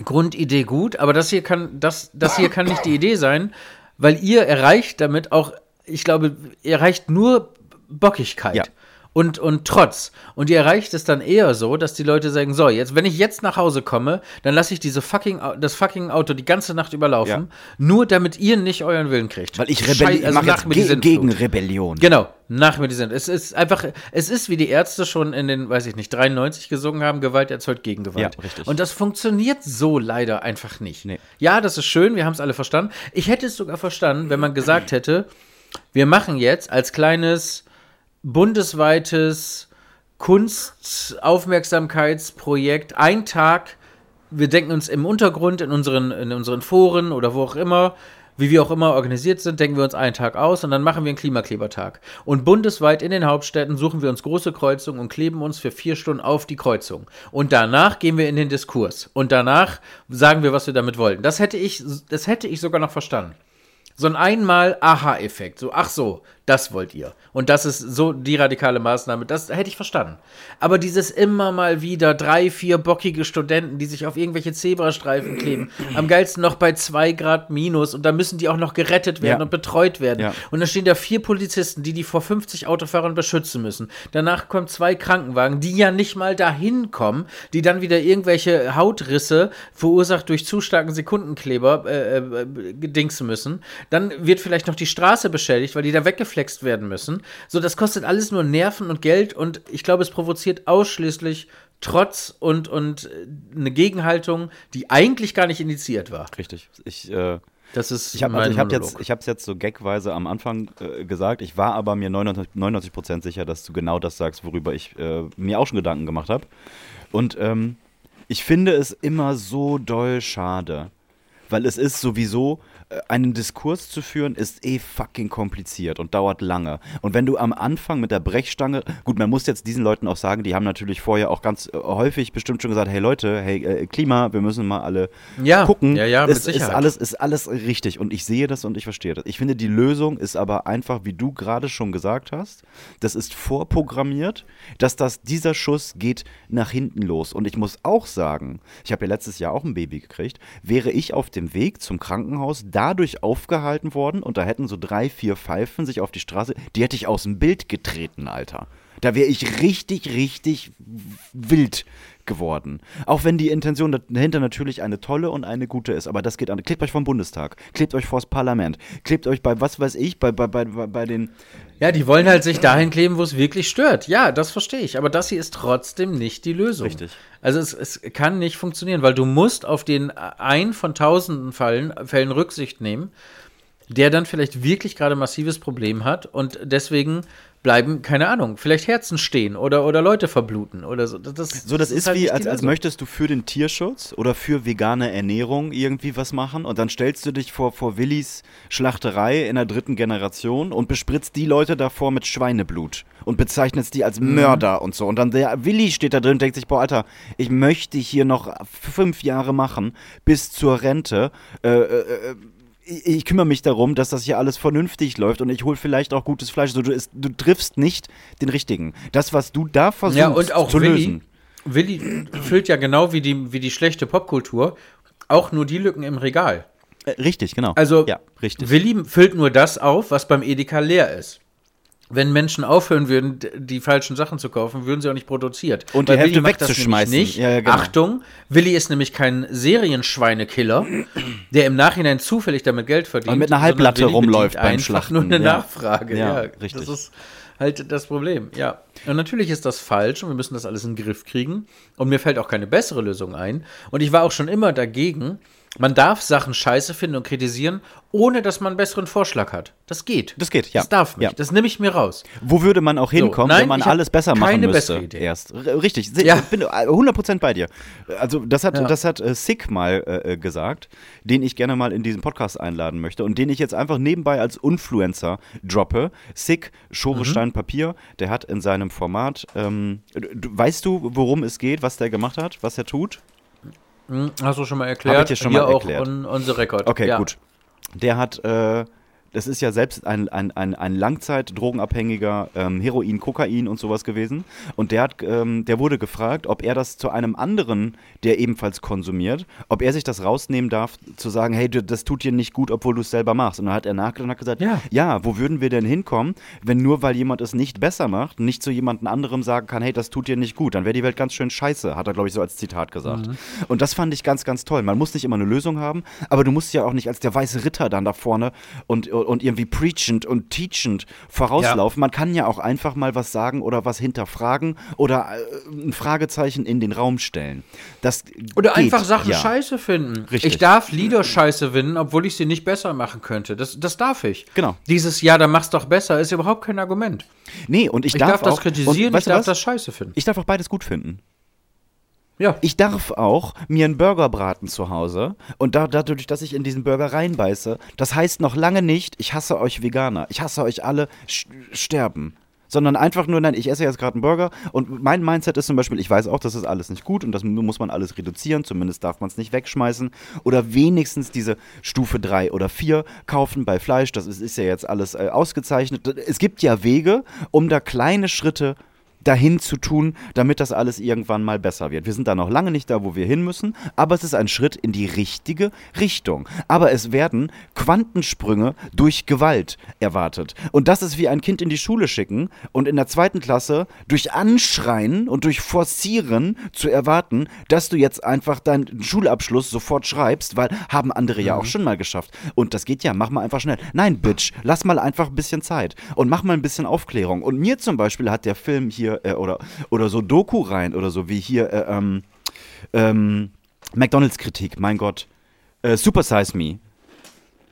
Grundidee gut, aber das hier kann, das, das hier kann nicht die Idee sein, weil ihr erreicht damit auch, ich glaube, ihr erreicht nur Bockigkeit. Ja. Und, und Trotz. Und ihr erreicht es dann eher so, dass die Leute sagen: So, jetzt, wenn ich jetzt nach Hause komme, dann lasse ich diese fucking, das fucking Auto die ganze Nacht überlaufen, nur damit ihr nicht euren Willen kriegt. Weil ich rebelliere. also nach mir ge Sintflut. gegen Rebellion. Genau, nach mir die sind. Es ist einfach, es ist wie die Ärzte schon in den, weiß ich nicht, 93 gesungen haben, Gewalt erzeugt Gegengewalt. Ja, richtig. Und das funktioniert so leider einfach nicht. Nee. Ja, das ist schön, wir haben es alle verstanden. Ich hätte es sogar verstanden, wenn man gesagt hätte, wir machen jetzt als kleines bundesweites Kunstaufmerksamkeitsprojekt ein Tag wir denken uns im Untergrund, in unseren, in unseren Foren oder wo auch immer, wie wir auch immer organisiert sind, denken wir uns einen Tag aus und dann machen wir einen Klimaklebertag. Und bundesweit in den Hauptstädten suchen wir uns große Kreuzungen und kleben uns für vier Stunden auf die Kreuzung. Und danach gehen wir in den Diskurs. Und danach sagen wir, was wir damit wollten. Das hätte ich, das hätte ich sogar noch verstanden. So ein einmal Aha-Effekt. So, ach so, das wollt ihr. Und das ist so die radikale Maßnahme. Das hätte ich verstanden. Aber dieses immer mal wieder drei, vier bockige Studenten, die sich auf irgendwelche Zebrastreifen kleben. Am geilsten noch bei zwei Grad minus. Und da müssen die auch noch gerettet werden Ja. und betreut werden. Ja. Und dann stehen da vier Polizisten, die die vor 50 Autofahrern beschützen müssen. Danach kommen zwei Krankenwagen, die ja nicht mal dahin kommen, die dann wieder irgendwelche Hautrisse verursacht durch zu starken Sekundenkleber äh, äh, dingsen müssen. Dann wird vielleicht noch die Straße beschädigt, weil die da weggeflext werden müssen. So, das kostet alles nur Nerven und Geld und ich glaube, es provoziert ausschließlich Trotz und, und äh, eine Gegenhaltung, die eigentlich gar nicht initiiert war. Richtig. Ich, äh, Das ist ich habe also ich hab jetzt, ich jetzt so gagweise am Anfang äh, gesagt. Ich war aber mir 99%, 99 sicher, dass du genau das sagst, worüber ich äh, mir auch schon Gedanken gemacht habe. Und ähm, ich finde es immer so doll schade. Weil es ist sowieso, einen Diskurs zu führen, ist eh fucking kompliziert und dauert lange. Und wenn du am Anfang mit der Brechstange, gut, man muss jetzt diesen Leuten auch sagen, die haben natürlich vorher auch ganz äh, häufig bestimmt schon gesagt, hey Leute, hey äh, Klima, wir müssen mal alle Ja, gucken. ja, ja, mit ist Sicherheit. alles, ist alles richtig und ich sehe das und ich verstehe das. Ich finde, die Lösung ist aber einfach, wie du gerade schon gesagt hast, das ist vorprogrammiert, dass das, dieser Schuss geht nach hinten los. Und ich muss auch sagen, ich habe ja letztes Jahr auch ein Baby gekriegt, wäre ich auf dem Weg zum Krankenhaus dadurch aufgehalten worden und da hätten so drei, vier Pfeifen sich auf die Straße, die hätte ich aus dem Bild getreten, Alter. Da wäre ich richtig, richtig wild geworden. Auch wenn die Intention dahinter natürlich eine tolle und eine gute ist. Aber das geht an. Klebt euch vom Bundestag, klebt euch vors Parlament, klebt euch bei, was weiß ich, bei, bei, bei, bei den. Ja, die wollen halt sich dahin kleben, wo es wirklich stört. Ja, das verstehe ich. Aber das hier ist trotzdem nicht die Lösung. Richtig. Also es, es kann nicht funktionieren, weil du musst auf den ein von tausenden Fällen, Fällen Rücksicht nehmen, der dann vielleicht wirklich gerade ein massives Problem hat und deswegen bleiben, keine Ahnung, vielleicht Herzen stehen oder, oder Leute verbluten oder so. Das, So, das ist halt wie, als, als möchtest du für den Tierschutz oder für vegane Ernährung irgendwie was machen und dann stellst du dich vor, vor Willis Schlachterei in der dritten Generation und bespritzt die Leute davor mit Schweineblut und bezeichnest die als Mhm. Mörder und so. Und dann der Willi steht da drin und denkt sich, boah, Alter, ich möchte hier noch fünf Jahre machen bis zur Rente. Äh, äh, äh, ich, ich kümmere mich darum, dass das hier alles vernünftig läuft und ich hole vielleicht auch gutes Fleisch. So, du, ist, du triffst nicht den richtigen. Das, was du da versuchst ja, und auch zu Willi, lösen. Willi füllt ja genau wie die, wie die schlechte Popkultur auch nur die Lücken im Regal. Äh, richtig, genau. Also ja, richtig. Willi füllt nur das auf, was beim Edeka leer ist. Wenn Menschen aufhören würden, die falschen Sachen zu kaufen, würden sie auch nicht produziert. Und die Weil Hälfte Willi wegzuschmeißen. Nicht. Ja, genau. Achtung, Willi ist nämlich kein Serienschweinekiller, der im Nachhinein zufällig damit Geld verdient. Und mit einer Halblatte rumläuft beim Schlachten. nur eine Ja. Nachfrage. Ja, Ja, richtig. Das ist halt das Problem. Ja. Und natürlich ist das falsch und wir müssen das alles in den Griff kriegen. Und mir fällt auch keine bessere Lösung ein. Und ich war auch schon immer dagegen, man darf Sachen scheiße finden und kritisieren, ohne dass man einen besseren Vorschlag hat. Das geht. Das geht, ja. Das darf nicht. Ja. Das nehme ich mir raus. Wo würde man auch hinkommen, nein, wenn man alles besser machen keine müsste? bessere Idee. Erst. Richtig, Ja. ich bin äh, 100% bei dir. Also das hat, Ja. das hat äh, Sick mal äh, äh, gesagt, den ich gerne mal in diesen Podcast einladen möchte und den ich jetzt einfach nebenbei als Influencer droppe. Sick, Schorestein Mhm. Papier, der hat in seinem Format, ähm, weißt du, worum es geht, was der gemacht hat, was er tut? Hm, Hast du schon mal erklärt? Hab ich dir schon Hier mal auch erklärt. on, on the record. Okay, ja. gut. Der hat, äh, das ist ja selbst ein, ein, ein, ein Langzeit-Drogenabhängiger, ähm, Heroin, Kokain und sowas gewesen. Und der, hat, ähm, der wurde gefragt, ob er das zu einem anderen, der ebenfalls konsumiert, ob er sich das rausnehmen darf, zu sagen, hey, das tut dir nicht gut, obwohl du es selber machst. Und dann hat er nachgedacht und hat gesagt, Ja. ja, wo würden wir denn hinkommen, wenn nur weil jemand es nicht besser macht, nicht zu jemandem anderem sagen kann, hey, das tut dir nicht gut, dann wäre die Welt ganz schön scheiße, hat er, glaube ich, so als Zitat gesagt. Und das fand ich ganz, ganz toll. Man muss nicht immer eine Lösung haben, aber du musst ja auch nicht als der weiße Ritter dann da vorne und, und irgendwie preachend und teachend vorauslaufen. Man kann ja auch einfach mal was sagen oder was hinterfragen oder äh, ein Fragezeichen in den Raum stellen. Das Oder geht, einfach Sachen ja. scheiße finden. Richtig. Ich darf Lieder scheiße finden, obwohl ich sie nicht besser machen könnte. Das, das darf ich. Genau. Dieses Ja, dann mach's doch besser ist überhaupt kein Argument. Nee, und ich, Ich darf, das auch, kritisieren, und, ich darf was? das scheiße finden. Ich darf auch beides gut finden. Ja. Ich darf auch mir einen Burger braten zu Hause und da, dadurch, dass ich in diesen Burger reinbeiße, das heißt noch lange nicht, ich hasse euch Veganer, ich hasse euch alle sterben. Sondern einfach nur, nein, ich esse jetzt gerade einen Burger und mein Mindset ist zum Beispiel, ich weiß auch, das ist alles nicht gut und das muss man alles reduzieren, zumindest darf man es nicht wegschmeißen oder wenigstens diese Stufe 3 oder 4 kaufen bei Fleisch, das ist, ist ja jetzt alles äh, ausgezeichnet. Es gibt ja Wege, um da kleine Schritte dahin zu tun, damit das alles irgendwann mal besser wird. Wir sind da noch lange nicht da, wo wir hin müssen, aber es ist ein Schritt in die richtige Richtung. Aber es werden Quantensprünge durch Gewalt erwartet. Und das ist wie ein Kind in die Schule schicken und in der zweiten Klasse durch Anschreien und durch Forcieren zu erwarten, dass du jetzt einfach deinen Schulabschluss sofort schreibst, weil haben andere ja auch schon mal geschafft. Und das geht ja, mach mal einfach schnell. Nein, Bitch, lass mal einfach ein bisschen Zeit und mach mal ein bisschen Aufklärung. Und mir zum Beispiel hat der Film hier äh, oder, oder so Doku rein oder so wie hier äh, ähm, ähm, McDonalds-Kritik, mein Gott. Äh, Super Size Me.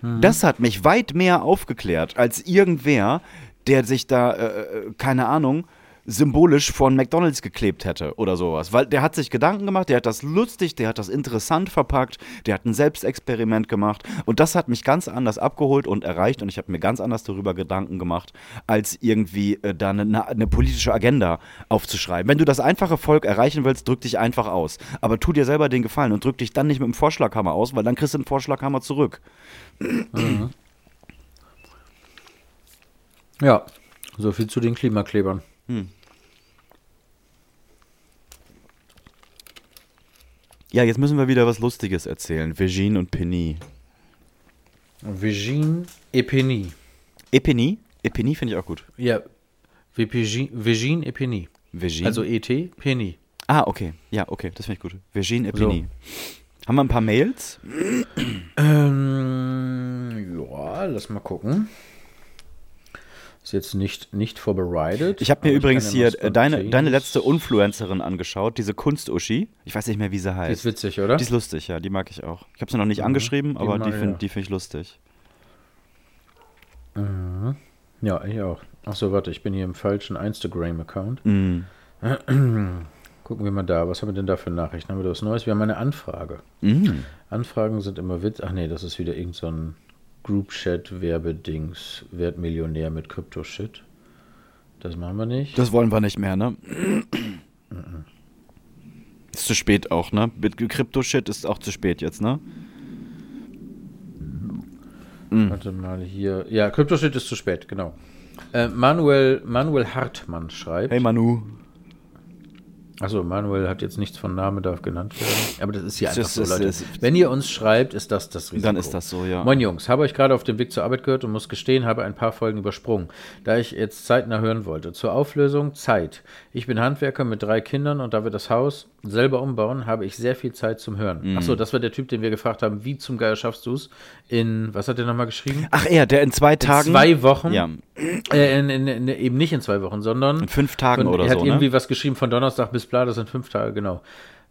Das hat mich weit mehr aufgeklärt als irgendwer, der sich da, äh, äh, keine Ahnung, symbolisch von McDonalds geklebt hätte oder sowas. Weil der hat sich Gedanken gemacht, der hat das lustig, der hat das interessant verpackt, der hat ein Selbstexperiment gemacht und das hat mich ganz anders abgeholt und erreicht und ich habe mir ganz anders darüber Gedanken gemacht, als irgendwie äh, da eine, eine politische Agenda aufzuschreiben. Wenn du das einfache Volk erreichen willst, drück dich einfach aus. Aber tu dir selber den Gefallen und drück dich dann nicht mit dem Vorschlaghammer aus, weil dann kriegst du einen Vorschlaghammer zurück. Ja. So viel zu den Klimaklebern. Ja, jetzt müssen wir wieder was Lustiges erzählen. Virgin und Penny. Virgin Epenie. Epenie? Epenie finde ich auch gut. Ja. Virgin, Epenie. Virgin? Also ET, Penny. ah, okay. Ja, okay, das finde ich gut. Virgin Epenie. Haben wir ein paar Mails? Ähm, ja, lass mal gucken. Ist jetzt nicht, nicht vorbereitet. Ich habe mir übrigens ja hier deine, deine letzte Influencerin angeschaut, diese Kunstuschi. Ich weiß nicht mehr, wie sie Die heißt. ist witzig, oder? Die ist lustig, ja, die mag ich auch. Ich habe sie noch nicht angeschrieben, aber die ich finde die find ich lustig. Ja, ich auch. Achso, warte, ich bin hier im falschen Instagram-Account. Mm. Gucken wir mal da. Was haben wir denn da für Nachrichten? Haben wir da was Neues? Wir haben eine Anfrage. Mm. Anfragen sind immer Witz. Ach nee, das ist wieder irgend so ein Group-Chat-Werbedings. Werd Millionär mit Krypto-Shit. Das machen wir nicht. Das wollen wir nicht mehr, ne? ist zu spät auch, ne? Mit Crypto-Shit ist auch zu spät jetzt, ne? Warte mal hier. Ja, Krypto-Shit ist zu spät, genau. Äh, Manuel, Manuel Hartmann schreibt. Hey Manu. Achso, Manuel hat jetzt nichts von Name, darf genannt werden. Aber das ist Das einfach so, ist- Leute. ist- Wenn ihr uns schreibt, ist das das Risiko. Dann ist das so, ja. Moin Jungs, habe euch gerade auf dem Weg zur Arbeit gehört und muss gestehen, habe ein paar Folgen übersprungen, da ich jetzt zeitnah hören wollte. Zur Auflösung Zeit. Ich bin Handwerker mit drei Kindern und da wir das Haus selber umbauen, habe ich sehr viel Zeit zum Hören. Mhm. Achso, das war der Typ, den wir gefragt haben, wie zum Geier schaffst du es? In, was hat der nochmal geschrieben? Ach er, der in zwei Tagen. Zwei Wochen. Ja, Äh, in, in, in, eben nicht in zwei Wochen, sondern in fünf Tagen von, oder er hat so, irgendwie ne? was geschrieben von Donnerstag bis bla, das sind fünf Tage, genau.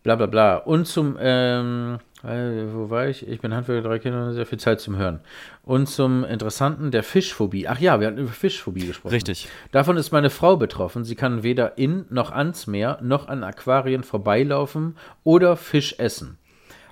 Bla bla bla. Und zum, ähm, äh, wo war ich? Ich bin Handwerker, drei Kinder, sehr viel Zeit zum Hören. Und zum Interessanten der Fischphobie. Ach ja, wir hatten über Fischphobie gesprochen. Richtig. Davon ist meine Frau betroffen. Sie kann weder in noch ans Meer noch an Aquarien vorbeilaufen oder Fisch essen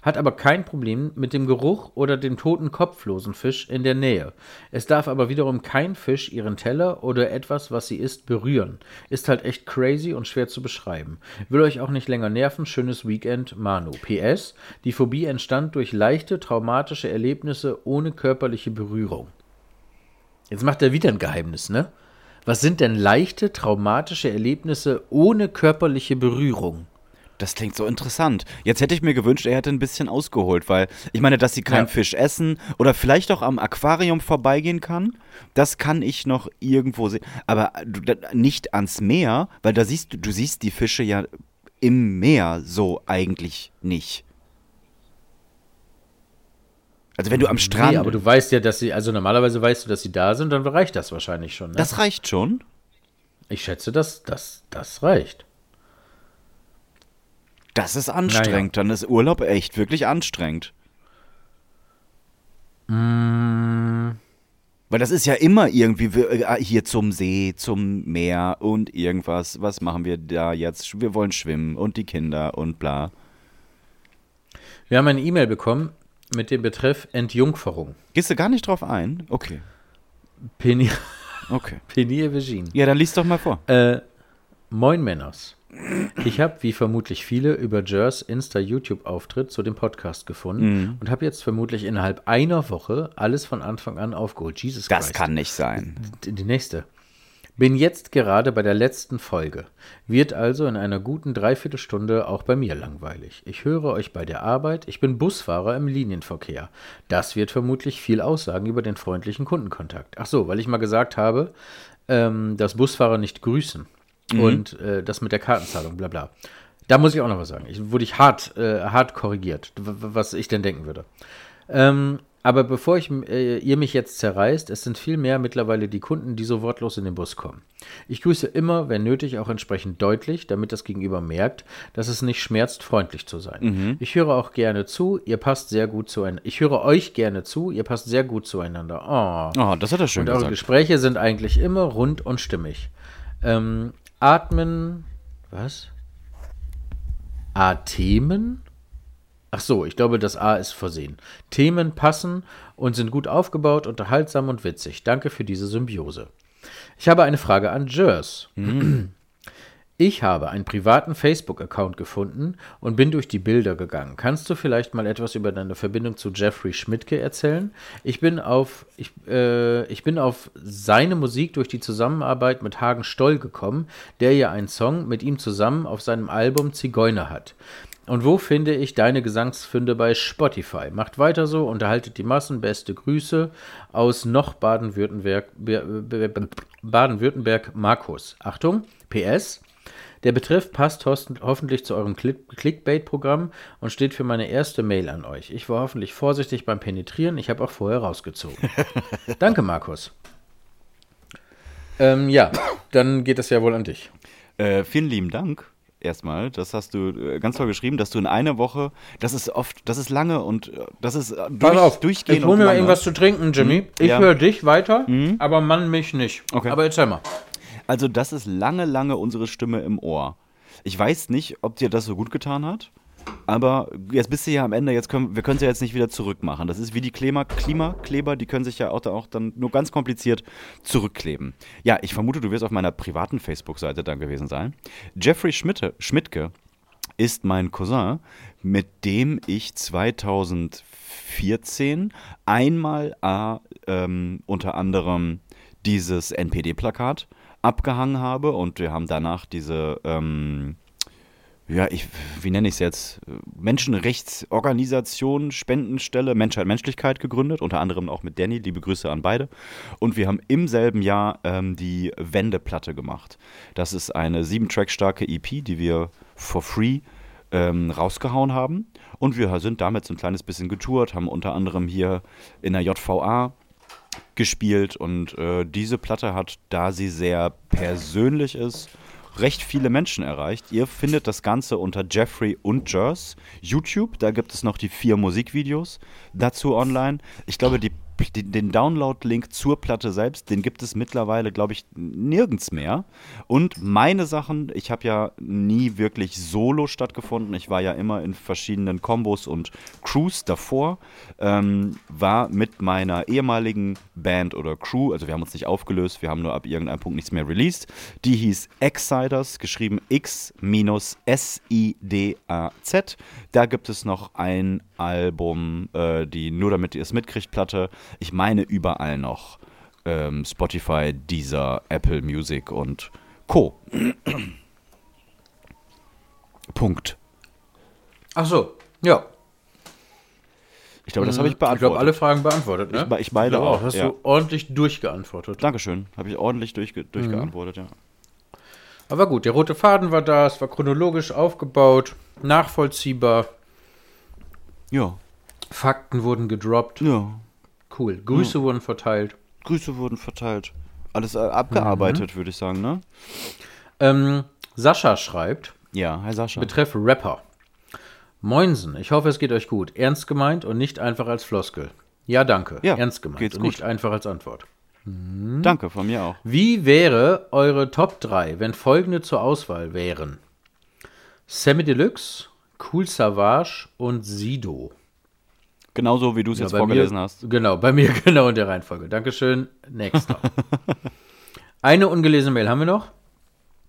hat aber kein Problem mit dem Geruch oder dem toten kopflosen Fisch in der Nähe. Es darf aber wiederum kein Fisch ihren Teller oder etwas, was sie isst, berühren. Ist halt echt crazy und schwer zu beschreiben. Will euch auch nicht länger nerven. Schönes Weekend, Manu. PS. Die Phobie entstand durch leichte traumatische Erlebnisse ohne körperliche Berührung. Jetzt macht er wieder ein Geheimnis, ne? Was sind denn leichte traumatische Erlebnisse ohne körperliche Berührung? Das klingt so interessant. Jetzt hätte ich mir gewünscht, er hätte ein bisschen ausgeholt, weil ich meine, dass sie keinen ja. Fisch essen oder vielleicht auch am Aquarium vorbeigehen kann, das kann ich noch irgendwo sehen. Aber nicht ans Meer, weil da siehst du, du siehst die Fische ja im Meer so eigentlich nicht. Also wenn du am Strand. Nee, aber du weißt ja, dass sie, also normalerweise weißt du, dass sie da sind, dann reicht das wahrscheinlich schon. Ne? Das reicht schon. Ich schätze, dass das, das reicht. Das ist anstrengend. Naja. Dann ist Urlaub echt wirklich anstrengend. Mm. Weil das ist ja immer irgendwie äh, hier zum See, zum Meer und irgendwas. Was machen wir da jetzt? Wir wollen schwimmen und die Kinder und bla. Wir haben eine E-Mail bekommen mit dem Betreff Entjungferung. Gehst du gar nicht drauf ein? Okay. Penny. Okay. Penny Virgin. Ja, dann liest doch mal vor. Äh, Moin Männers. Ich habe, wie vermutlich viele, über Jers Insta-YouTube-Auftritt zu dem Podcast gefunden mhm. und habe jetzt vermutlich innerhalb einer Woche alles von Anfang an aufgeholt. Jesus Das Christ. kann nicht sein. Die, die nächste. Bin jetzt gerade bei der letzten Folge. Wird also in einer guten Dreiviertelstunde auch bei mir langweilig. Ich höre euch bei der Arbeit. Ich bin Busfahrer im Linienverkehr. Das wird vermutlich viel aussagen über den freundlichen Kundenkontakt. Ach so, weil ich mal gesagt habe, ähm, dass Busfahrer nicht grüßen. Mhm. Und äh, das mit der Kartenzahlung, bla bla. Da muss ich auch noch was sagen. Ich, wurde ich hart, äh, hart korrigiert, was ich denn denken würde. Ähm, aber bevor ich, äh, ihr mich jetzt zerreißt, es sind viel mehr mittlerweile die Kunden, die so wortlos in den Bus kommen. Ich grüße immer, wenn nötig, auch entsprechend deutlich, damit das Gegenüber merkt, dass es nicht schmerzt, freundlich zu sein. Mhm. Ich höre auch gerne zu, ihr passt sehr gut zueinander. Ich höre euch gerne zu, ihr passt sehr gut zueinander. Oh, oh das hat er schön und gesagt. Eure Gespräche sind eigentlich immer rund und stimmig. Ähm, Atmen, was? A-Themen? Ach so, ich glaube, das A ist versehen. Themen passen und sind gut aufgebaut, unterhaltsam und witzig. Danke für diese Symbiose. Ich habe eine Frage an Jers. Mhm. Ich habe einen privaten Facebook-Account gefunden und bin durch die Bilder gegangen. Kannst du vielleicht mal etwas über deine Verbindung zu Jeffrey Schmidtke erzählen? Ich bin auf, ich, äh, ich bin auf seine Musik durch die Zusammenarbeit mit Hagen Stoll gekommen, der ja einen Song mit ihm zusammen auf seinem Album Zigeuner hat. Und wo finde ich deine Gesangsfunde bei Spotify? Macht weiter so, unterhaltet die Massen, beste Grüße aus noch Baden-Württemberg, Baden-Württemberg, Markus. Achtung, PS. Der Betreff passt hoffentlich zu eurem Clickbait-Programm und steht für meine erste Mail an euch. Ich war hoffentlich vorsichtig beim Penetrieren. Ich habe auch vorher rausgezogen. Danke, Markus. Ähm, ja, dann geht das ja wohl an dich. Äh, vielen lieben Dank erstmal. Das hast du äh, ganz toll geschrieben, dass du in einer Woche, das ist oft, das ist lange und äh, das ist äh, durch, Pass auf, durchgehend. Ich hol mir mal irgendwas zu trinken, Jimmy. Hm? Ich ja. höre dich weiter, hm? aber Mann mich nicht. Okay. Aber erzähl mal. Also das ist lange, lange unsere Stimme im Ohr. Ich weiß nicht, ob dir das so gut getan hat, aber jetzt bist du ja am Ende, jetzt können, wir können es ja jetzt nicht wieder zurückmachen. Das ist wie die Klima, Klimakleber, die können sich ja auch, da auch dann nur ganz kompliziert zurückkleben. Ja, ich vermute, du wirst auf meiner privaten Facebook-Seite dann gewesen sein. Jeffrey Schmitte, Schmidtke ist mein Cousin, mit dem ich 2014 einmal äh, ähm, unter anderem dieses NPD-Plakat abgehangen habe und wir haben danach diese, ähm, ja, ich, wie nenne ich es jetzt, Menschenrechtsorganisation, Spendenstelle Menschheit, Menschlichkeit gegründet, unter anderem auch mit Danny, liebe Grüße an beide. Und wir haben im selben Jahr ähm, die Wendeplatte gemacht. Das ist eine sieben Track starke EP, die wir for free ähm, rausgehauen haben. Und wir sind damit so ein kleines bisschen getourt, haben unter anderem hier in der JVA gespielt und äh, diese Platte hat, da sie sehr persönlich ist, recht viele Menschen erreicht. Ihr findet das Ganze unter Jeffrey und Jers YouTube. Da gibt es noch die vier Musikvideos dazu online. Ich glaube, die den Download-Link zur Platte selbst, den gibt es mittlerweile, glaube ich, nirgends mehr. Und meine Sachen, ich habe ja nie wirklich solo stattgefunden. Ich war ja immer in verschiedenen Kombos und Crews davor. Ähm, war mit meiner ehemaligen Band oder Crew, also wir haben uns nicht aufgelöst, wir haben nur ab irgendeinem Punkt nichts mehr released. Die hieß Exciders, geschrieben X-S-I-D-A-Z. Da gibt es noch ein Album, äh, die nur damit ihr es mitkriegt, Platte ich meine überall noch ähm, Spotify, Deezer, Apple Music und Co. Punkt. Ach so, ja. Ich glaube, das habe ich beantwortet. Ich glaube, alle Fragen beantwortet, ne? Ich, ich meine auch. Hast ja. du ordentlich durchgeantwortet. Dankeschön. Habe ich ordentlich durchge durchgeantwortet, mhm. ja. Aber gut, der rote Faden war da, es war chronologisch aufgebaut, nachvollziehbar. Ja. Fakten wurden gedroppt. Ja. Cool. Grüße ja. wurden verteilt. Grüße wurden verteilt. Alles äh, abgearbeitet, mhm. würde ich sagen, ne? Ähm, Sascha schreibt. Ja, hi Sascha. Betreff Rapper. Moinsen, ich hoffe, es geht euch gut. Ernst gemeint und nicht einfach als Floskel. Ja, danke. Ja, Ernst gemeint geht's und gut. nicht einfach als Antwort. Mhm. Danke, von mir auch. Wie wäre eure Top 3, wenn folgende zur Auswahl wären? Sammy Deluxe, Cool Savage und Sido. Genauso wie du es Ja, jetzt vorgelesen mir, hast. Genau, bei mir genau in der Reihenfolge. Dankeschön. Nächster. Eine ungelesene Mail haben wir noch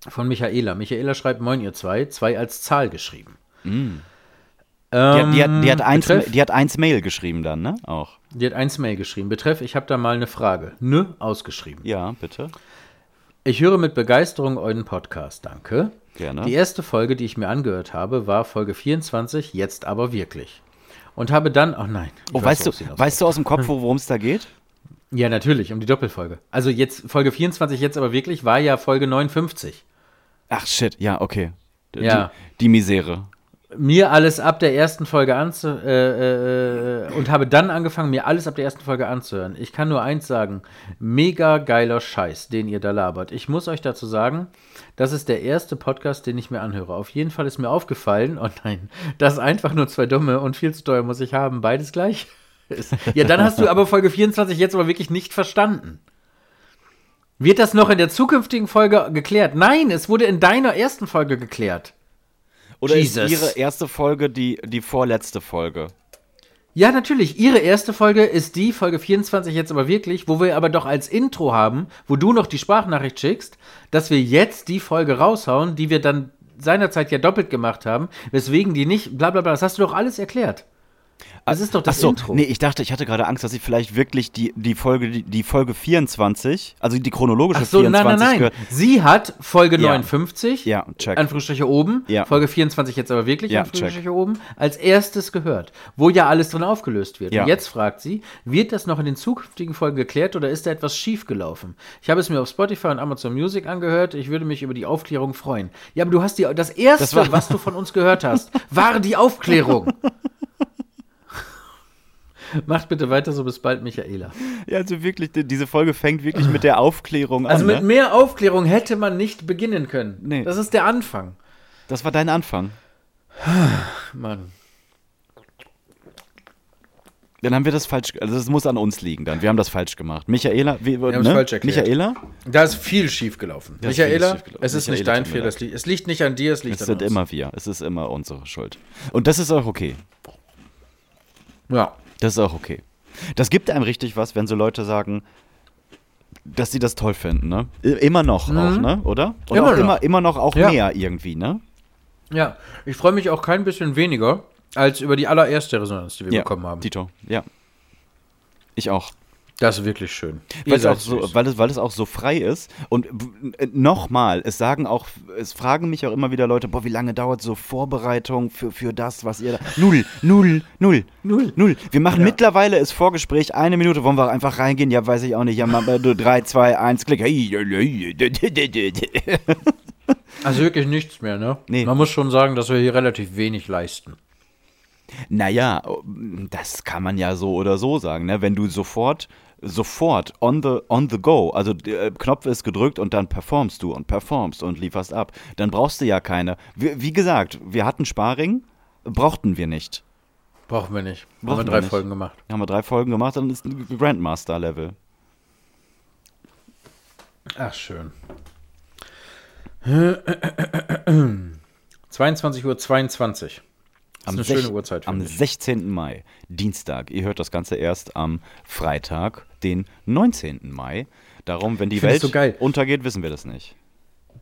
von Michaela. Michaela schreibt, moin ihr zwei, zwei als Zahl geschrieben. Die, hat, die, hat, die, hat eins, Betreff, die hat eins Mail geschrieben dann, ne? Auch. die hat eins Mail geschrieben. Betreff, ich habe da mal eine Frage. Ne, ausgeschrieben. Ja, bitte. Ich höre mit Begeisterung euren Podcast, danke. Gerne. Die erste Folge, die ich mir angehört habe, war Folge 24, jetzt aber wirklich. Und habe dann, oh nein. Oh, weiß, weißt du, weißt du aus dem Kopf, worum es da geht? Ja, natürlich, um die Doppelfolge. Also jetzt Folge 24, jetzt aber wirklich, war ja Folge 59. Ach shit, ja, okay. Die, Ja. Die, die Misere. Mir alles ab der ersten Folge anzu äh, äh, und habe dann angefangen, mir alles ab der ersten Folge anzuhören. Ich kann nur eins sagen: Mega geiler Scheiß, den ihr da labert. Ich muss euch dazu sagen, das ist der erste Podcast, den ich mir anhöre. Auf jeden Fall ist mir aufgefallen, oh nein, dass einfach nur zwei Dumme und viel zu teuer muss ich haben, beides gleich ist. Ja, dann hast du aber Folge 24 jetzt aber wirklich nicht verstanden. Wird das noch in der zukünftigen Folge geklärt? Nein, es wurde in deiner ersten Folge geklärt. Oder Jesus. ist ihre erste Folge die, die vorletzte Folge? Ja, natürlich. Ihre erste Folge ist die Folge 24 jetzt aber wirklich, wo wir aber doch als Intro haben, wo du noch die Sprachnachricht schickst, dass wir jetzt die Folge raushauen, die wir dann seinerzeit ja doppelt gemacht haben, weswegen die nicht, bla bla bla, das hast du doch alles erklärt. Das ist doch das Ach so, Intro. nee, ich dachte, ich hatte gerade Angst, dass ich vielleicht wirklich die, die Folge, die, die Folge 24, also die chronologische Ach so, nein, 24 nein, nein. gehört. Sie hat Folge Ja. 59, Ja, check. Anführungsstriche oben, Ja. Folge 24 jetzt aber wirklich, Ja, Anführungsstriche oben, als erstes gehört, wo ja alles drin aufgelöst wird. Ja. Und jetzt fragt sie, wird das noch in den zukünftigen Folgen geklärt oder ist da etwas schiefgelaufen? Ich habe es mir auf Spotify und Amazon Music angehört, ich würde mich über die Aufklärung freuen. Ja, aber du hast die, das erste, Das was du von uns gehört hast, war die Aufklärung. Macht bitte weiter so, bis bald, Michaela. Ja, also wirklich, die- diese Folge fängt wirklich mit der Aufklärung Also an. mit ne? mehr Aufklärung hätte man nicht beginnen können. Nee. Das ist der Anfang. Das war dein Anfang. Mann. Dann haben wir das falsch, also das muss an uns liegen dann. Wir haben das falsch gemacht. Michaela, wir haben es falsch erklärt. Michaela? Da ist viel schief gelaufen. Da ist Michaela, viel schiefgelaufen. es ist nicht Michaela, dein tut mir Fehler. Es liegt, es liegt nicht an dir, es liegt Es an sind uns. immer wir. Es ist immer unsere Schuld. Und das ist auch okay. Ja. Das ist auch okay. Das gibt einem richtig was, wenn so Leute sagen, dass sie das toll finden, ne? Immer noch auch, ne? Oder? Mhm. Immer noch. immer, immer noch auch Ja. mehr irgendwie, ne? ja. Ich freue mich auch kein bisschen weniger als über die allererste Resonanz, die wir bekommen haben. Tito, ja. Ich auch. Das ist wirklich schön. Weil es, auch so, süß. weil, es, weil es auch so frei ist. Und nochmal, es sagen auch, es fragen mich auch immer wieder Leute, boah, wie lange dauert so Vorbereitung für, für das, was ihr da. Null, null, null, Null. null. Wir machen Ja. mittlerweile das Vorgespräch, eine Minute, wollen wir einfach reingehen? Ja, weiß ich auch nicht. Ja, äh, 3, 2, 1, Klick. Also wirklich nichts mehr, ne? Nee. Man muss schon sagen, dass wir hier relativ wenig leisten. Naja, das kann man ja so oder so sagen, ne? Wenn du sofort, sofort on the, on the go, also der äh, Knopf ist gedrückt und dann performst du und performst und lieferst ab, dann brauchst du ja keine. Wie, wie gesagt, wir hatten Sparring, brauchten wir nicht. Brauchen wir nicht. Brauchen Haben wir wir drei nicht. Folgen gemacht. Haben wir drei Folgen gemacht, dann ist ein Grandmaster-Level. Ach, schön. 22.22 Uhr. 22. Das ist eine schöne Uhrzeit. Am finde ich. 16. Mai, Dienstag. Ihr hört das Ganze erst am Freitag, den 19. Mai. Darum, wenn die Find ich Welt geil. untergeht, wissen wir das nicht.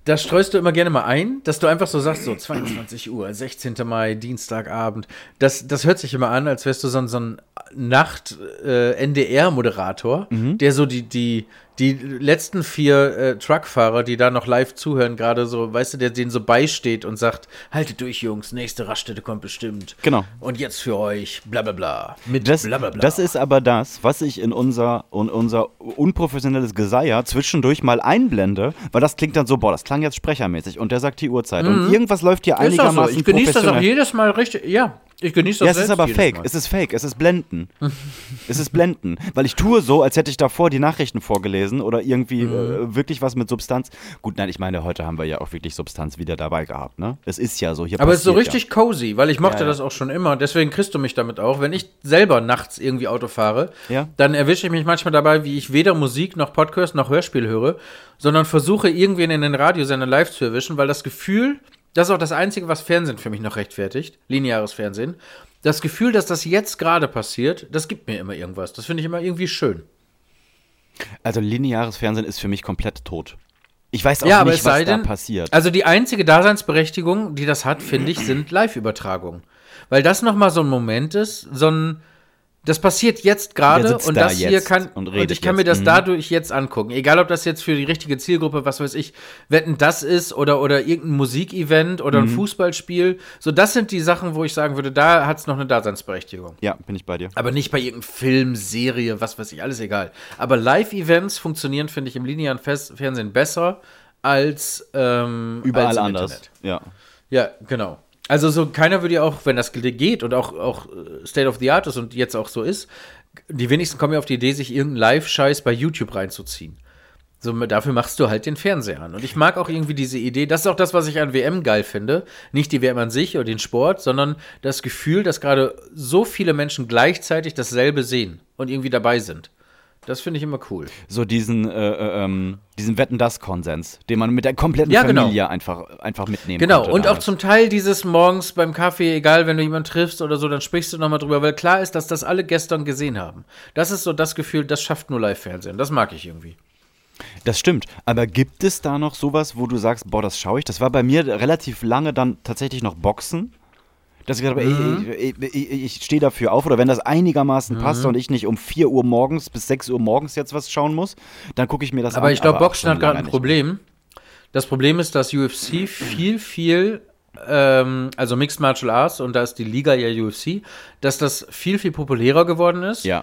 Das streust du immer gerne mal ein, dass du einfach so sagst, so 22 Uhr, 16. Mai, Dienstagabend. Das, das hört sich immer an, als wärst du so ein, so ein Nacht-NDR-Moderator, der so die, die, die letzten vier äh, Truckfahrer, die da noch live zuhören, gerade so, weißt du, der denen so beisteht und sagt, haltet durch, Jungs, nächste Raststätte kommt bestimmt. Genau. Und jetzt für euch, bla bla bla. Mit Das, bla bla bla. das ist aber das, was ich in unser, in unser unprofessionelles Geseier zwischendurch mal einblende, weil das klingt dann so, boah, das klang jetzt sprechermäßig und der sagt die Uhrzeit. Und irgendwas läuft hier Mhm. ist so. einigermaßen Ich genieße das auch jedes Mal richtig. Ja, ich genieße das Ja, es ist aber fake. Mal. Es ist fake. Es ist Blenden. es ist Blenden. Weil ich tue so, als hätte ich davor die Nachrichten vorgelesen oder irgendwie Mhm. äh, wirklich was mit Substanz. Gut, nein, ich meine, heute haben wir ja auch wirklich Substanz wieder dabei gehabt, ne? Es ist ja so. Hier Aber es ist so richtig cozy, weil ich mochte Ja, ja. das auch schon immer. Deswegen kriegst du mich damit auch. Wenn ich selber nachts irgendwie Auto fahre, Ja. dann erwische ich mich manchmal dabei, wie ich weder Musik noch Podcast noch Hörspiel höre, sondern versuche irgendwen in den Radiosender live zu erwischen, weil das Gefühl, das ist auch das Einzige, was Fernsehen für mich noch rechtfertigt, lineares Fernsehen. Das Gefühl, dass das jetzt gerade passiert, das gibt mir immer irgendwas. Das finde ich immer irgendwie schön. Also lineares Fernsehen ist für mich komplett tot. Ich weiß auch Ja, nicht, was da denn, passiert. also die einzige Daseinsberechtigung, die das hat, finde ich, sind Live-Übertragungen. Weil das nochmal so ein Moment ist, so ein, das passiert jetzt gerade und da das hier kann, und und, ich kann mir jetzt. das Mhm. dadurch jetzt angucken. Egal, ob das jetzt für die richtige Zielgruppe, was weiß ich, Wetten, das ist oder, oder irgendein Musikevent oder Mhm. ein Fußballspiel. So, das sind die Sachen, wo ich sagen würde, da hat es noch eine Daseinsberechtigung. ja, bin ich bei dir. Aber nicht bei irgendeinem Film, Serie, was weiß ich, alles egal. Aber Live-Events funktionieren, finde ich, im linearen Fernsehen besser als ähm, Überall als anders. Internet. Ja. Ja, genau. Also so keiner würde ja auch, wenn das geht und auch, auch äh, State of the Art ist und jetzt auch so ist, die wenigsten kommen ja auf die Idee, sich irgendeinen Live-Scheiß bei YouTube reinzuziehen. So, dafür machst du halt den Fernseher an. Und ich mag auch irgendwie diese Idee, das ist auch das, was ich an WM geil finde. Nicht die WM an sich oder den Sport, sondern das Gefühl, dass gerade so viele Menschen gleichzeitig dasselbe sehen und irgendwie dabei sind. Das finde ich immer cool. So diesen, äh, äh, ähm, diesen Wetten-Das-Konsens, den man mit der kompletten Ja, genau. Familie einfach, einfach mitnehmen Genau, konnte. und auch damals. zum Teil dieses morgens beim Kaffee, egal, wenn du jemanden triffst oder so, dann sprichst du nochmal drüber, weil klar ist, dass das alle gestern gesehen haben. Das ist so das Gefühl, das schafft nur Live-Fernsehen. Das mag ich irgendwie. Das stimmt. Aber gibt es da noch sowas, wo du sagst, boah, das schaue ich? Das war bei mir relativ lange dann tatsächlich noch Boxen. Dass ich gesagt habe, Mhm. ey, ich, ich, ich stehe dafür auf. Oder wenn das einigermaßen passt Mhm. und ich nicht um 4 Uhr morgens bis 6 Uhr morgens jetzt was schauen muss, dann gucke ich mir das an. Aber ich glaube, Boxen hat gerade ein Problem. Das Problem ist, dass UFC viel, viel, ähm, also Mixed Martial Arts, und da ist die Liga ja UFC, dass das viel, viel populärer geworden ist. Ja.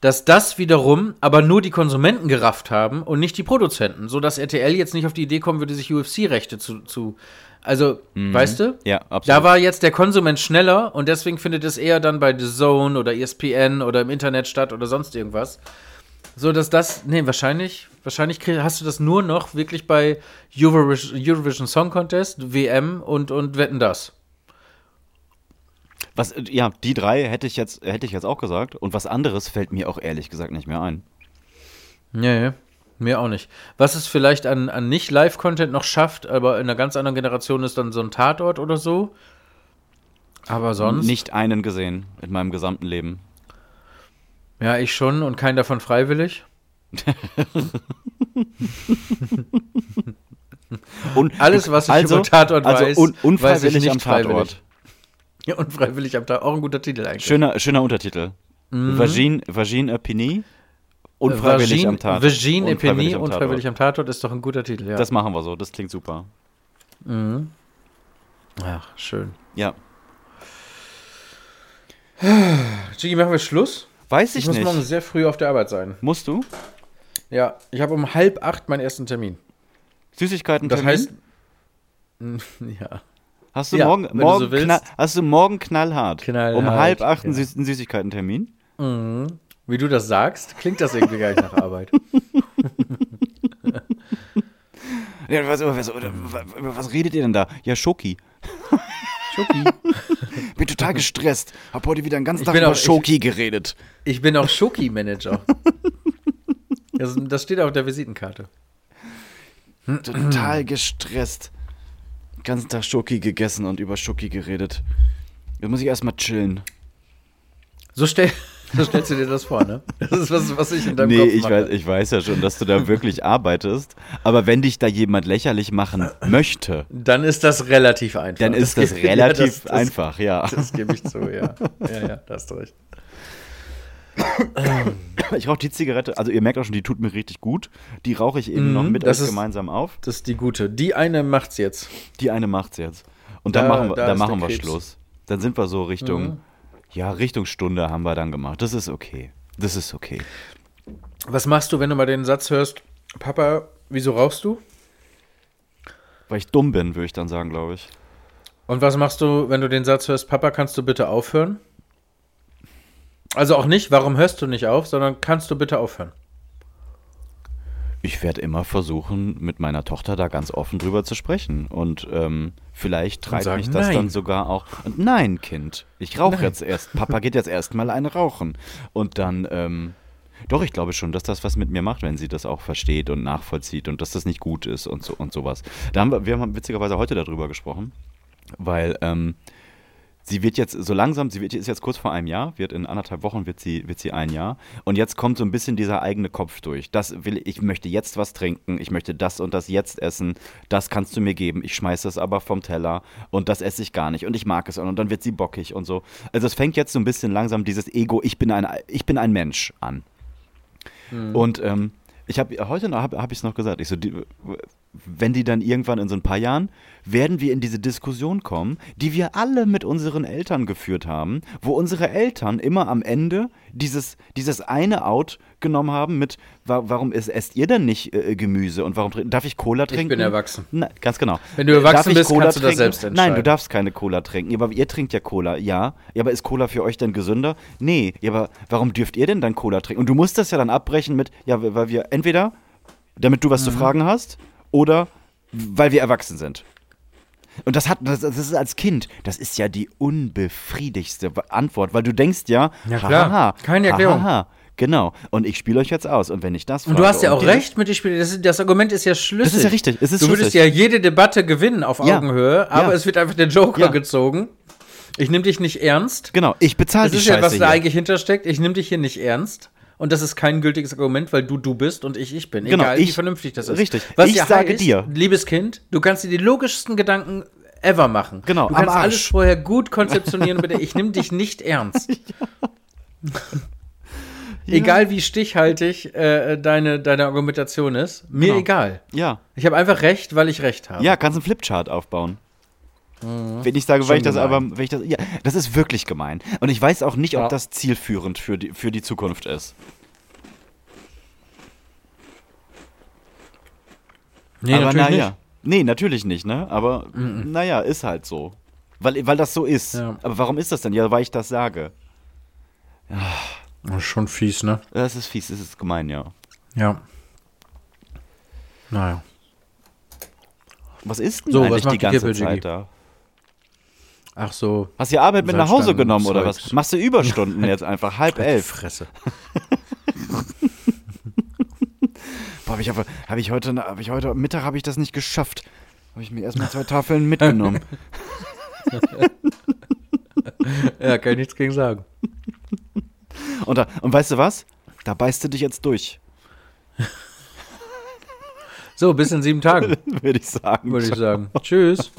dass das wiederum aber nur die Konsumenten gerafft haben und nicht die Produzenten, so dass RTL jetzt nicht auf die Idee kommen würde, sich UFC-Rechte zu, zu, also, weißt du? Ja, absolut. Da war jetzt der Konsument schneller und deswegen findet es eher dann bei The Zone oder ESPN oder im Internet statt oder sonst irgendwas. So dass das, nee, wahrscheinlich, wahrscheinlich hast du das nur noch wirklich bei Eurovision, Eurovision Song Contest, WM und, und Wetten das. Was, ja, die drei hätte ich, jetzt, hätte ich jetzt auch gesagt. Und was anderes fällt mir auch ehrlich gesagt nicht mehr ein. Nee, mir auch nicht. Was es vielleicht an, an Nicht-Live-Content noch schafft, aber in einer ganz anderen Generation ist dann so ein Tatort oder so. Aber sonst. Nicht einen gesehen in meinem gesamten Leben. Ja, ich schon und kein davon freiwillig. Und, Alles, was ich also, über Tatort also weiß, un weiß unfreiwillig ich nicht am Tatort. freiwillig. Ja, unfreiwillig am Tag. Auch ein guter Titel eigentlich. Schöner, schöner Untertitel. Vagine, Vagine Epini. Unfreiwillig am Tatort. Vagine Epidemie, am unfreiwillig Tatort. am Tatort ist doch ein guter Titel, ja. Das machen wir so, das klingt super. Ach, schön. Ja. Gigi, machen wir Schluss? Weiß Ich ich, muss nicht. morgen sehr früh auf der Arbeit sein. Musst du? Ja, ich habe um halb acht meinen ersten Termin. Süßigkeiten Das Termin? heißt. Ja. Hast du Ja, morgen, wenn du morgen so knall, hast du morgen knallhart? Knallhart, um halb acht ja. einen Süß- einen Süßigkeitentermin? Wie du das sagst, klingt das irgendwie gar nicht nach Arbeit. Ja, was, was, was, redet ihr denn da? Ja, Schoki. Schoki. Bin total gestresst. Hab heute wieder den ganzen Ich Tag bin über auch- ich- Schoki geredet. Ich bin auch Schoki-Manager. Das, das steht auf der Visitenkarte. Total gestresst. Den ganzen Tag Schoki gegessen und über Schoki geredet. Jetzt muss ich erstmal chillen. So, stell, so stellst du dir das vor, ne? Das ist was, was ich in deinem Nee, Kopf ich mache. weiß, ich weiß ja schon, dass du da wirklich arbeitest. Aber wenn dich da jemand lächerlich machen möchte, Dann ist das relativ einfach. dann ist das ja, relativ das- das- einfach, ja. Das gebe ich zu, ja. Ja, ja, da hast du recht. Ich rauche die Zigarette, also ihr merkt auch schon, die tut mir richtig gut. Die rauche ich eben noch mit das euch ist- gemeinsam auf. Das ist die gute. Die eine macht's jetzt. Die eine macht's jetzt. Und dann Da- machen wir, da dann machen wir. Schluss. Dann sind wir so Richtung, Mhm. Ja, Richtung Stunde haben wir dann gemacht. Das ist okay. Das ist okay. Was machst du, wenn du mal den Satz hörst, Papa, wieso rauchst du? Weil ich dumm bin, würde ich dann sagen, glaube ich. Und was machst du, wenn du den Satz hörst, Papa, kannst du bitte aufhören? Also auch nicht, warum hörst du nicht auf, sondern kannst du bitte aufhören? Ich werde immer versuchen, mit meiner Tochter da ganz offen drüber zu sprechen. Und ähm, vielleicht treibt sagen, mich das nein. dann sogar auch. Und nein, Kind, ich rauche jetzt erst. Papa geht jetzt erstmal eine rauchen. Und dann, ähm, doch, ich glaube schon, dass das was mit mir macht, wenn sie das auch versteht und nachvollzieht und dass das nicht gut ist und so und sowas. Da haben wir, wir haben witzigerweise heute darüber gesprochen, weil ähm, sie wird jetzt so langsam, sie wird, ist jetzt kurz vor einem Jahr, wird in anderthalb Wochen wird sie, wird sie ein Jahr. Und jetzt kommt so ein bisschen dieser eigene Kopf durch. Das will, ich möchte jetzt was trinken, ich möchte das und das jetzt essen, das kannst du mir geben, ich schmeiße das aber vom Teller und das esse ich gar nicht und ich mag es und dann wird sie bockig und so. Also es fängt jetzt so ein bisschen langsam dieses Ego, ich bin ein, ich bin ein Mensch an. Und ähm, ich habe heute habe hab ich es noch gesagt, ich so, die, wenn die dann irgendwann in so ein paar Jahren, werden wir in diese Diskussion kommen, die wir alle mit unseren Eltern geführt haben, wo unsere Eltern immer am Ende dieses, dieses eine Out genommen haben mit, wa warum ist, esst ihr denn nicht äh, Gemüse und warum trinken, darf ich Cola trinken? bin erwachsen. Na, ganz genau. Wenn du erwachsen ich bist, Cola kannst du das trinken? selbst Nein, entscheiden. du darfst keine Cola trinken. Ja, aber ihr trinkt ja Cola. Ja. Ja, aber ist Cola für euch denn gesünder? Nee. Ja, aber warum dürft ihr denn dann Cola trinken? Und du musst das ja dann abbrechen mit, ja, weil wir entweder, damit du was Mhm. zu fragen hast, oder weil wir erwachsen sind. Und das hat, das, das ist als Kind, das ist ja die unbefriedigste Antwort, weil du denkst ja, Ja, klar. hahaha, Keine Erklärung. hahaha, genau. Und ich spiele euch jetzt aus. Und wenn ich das Und du frage hast ja auch recht mit dem Spiel. Das, das Argument ist ja schlüssig. Das ist ja richtig, es ist du würdest schlüssig. ja jede Debatte gewinnen auf Ja. Augenhöhe, aber Ja. es wird einfach der Joker Ja. gezogen. Ich nehme dich nicht ernst. Genau, ich bezahle Das die ist ja, Scheiße was da hier. eigentlich hintersteckt. Ich nehme dich hier nicht ernst. Und das ist kein gültiges Argument, weil du du bist und ich ich bin. Genau, Egal, wie ich- vernünftig das ist. richtig. Was Ich ja sage heißt, dir. Liebes Kind, du kannst dir die logischsten Gedanken ever machen. Genau, Du kannst alles vorher gut konzeptionieren. bitte. Ich nehme dich nicht ernst. Egal wie stichhaltig äh, deine, deine Argumentation ist, mir Genau. egal. Ja. Ich habe einfach recht, weil ich recht habe. Ja, kannst einen Flipchart aufbauen. Wenn ich sage, Schon weil ich das gemein. aber, wenn ich das, ja, das ist wirklich gemein. Und ich weiß auch nicht, ob Ja. das zielführend für die, für die Zukunft ist. nee, aber natürlich naja. nicht. Nee, natürlich nicht, ne? Aber naja, ist halt so. Weil, weil das so ist. Ja. Aber warum ist das denn? Ja, weil ich das sage. Das ist schon fies, ne? Das ist fies, das ist gemein, ja. Ja. Naja. Was ist denn So, was eigentlich macht die ganze? Zeit da? Ach so. Hast du die Arbeit mit nach Hause genommen oder was? Zeugs. Machst du Überstunden jetzt einfach? Halb elf. Fresse. Boah, hab ich, hab ich heute, hab ich heute Mittag habe ich das nicht geschafft. Habe ich mir erstmal zwei Tafeln mitgenommen. Ja, kann ich nichts gegen sagen. Und, da, und weißt du was? Da beißt du dich jetzt durch, So, bis in sieben Tagen, würde ich sagen. würde ich sagen. Tschüss.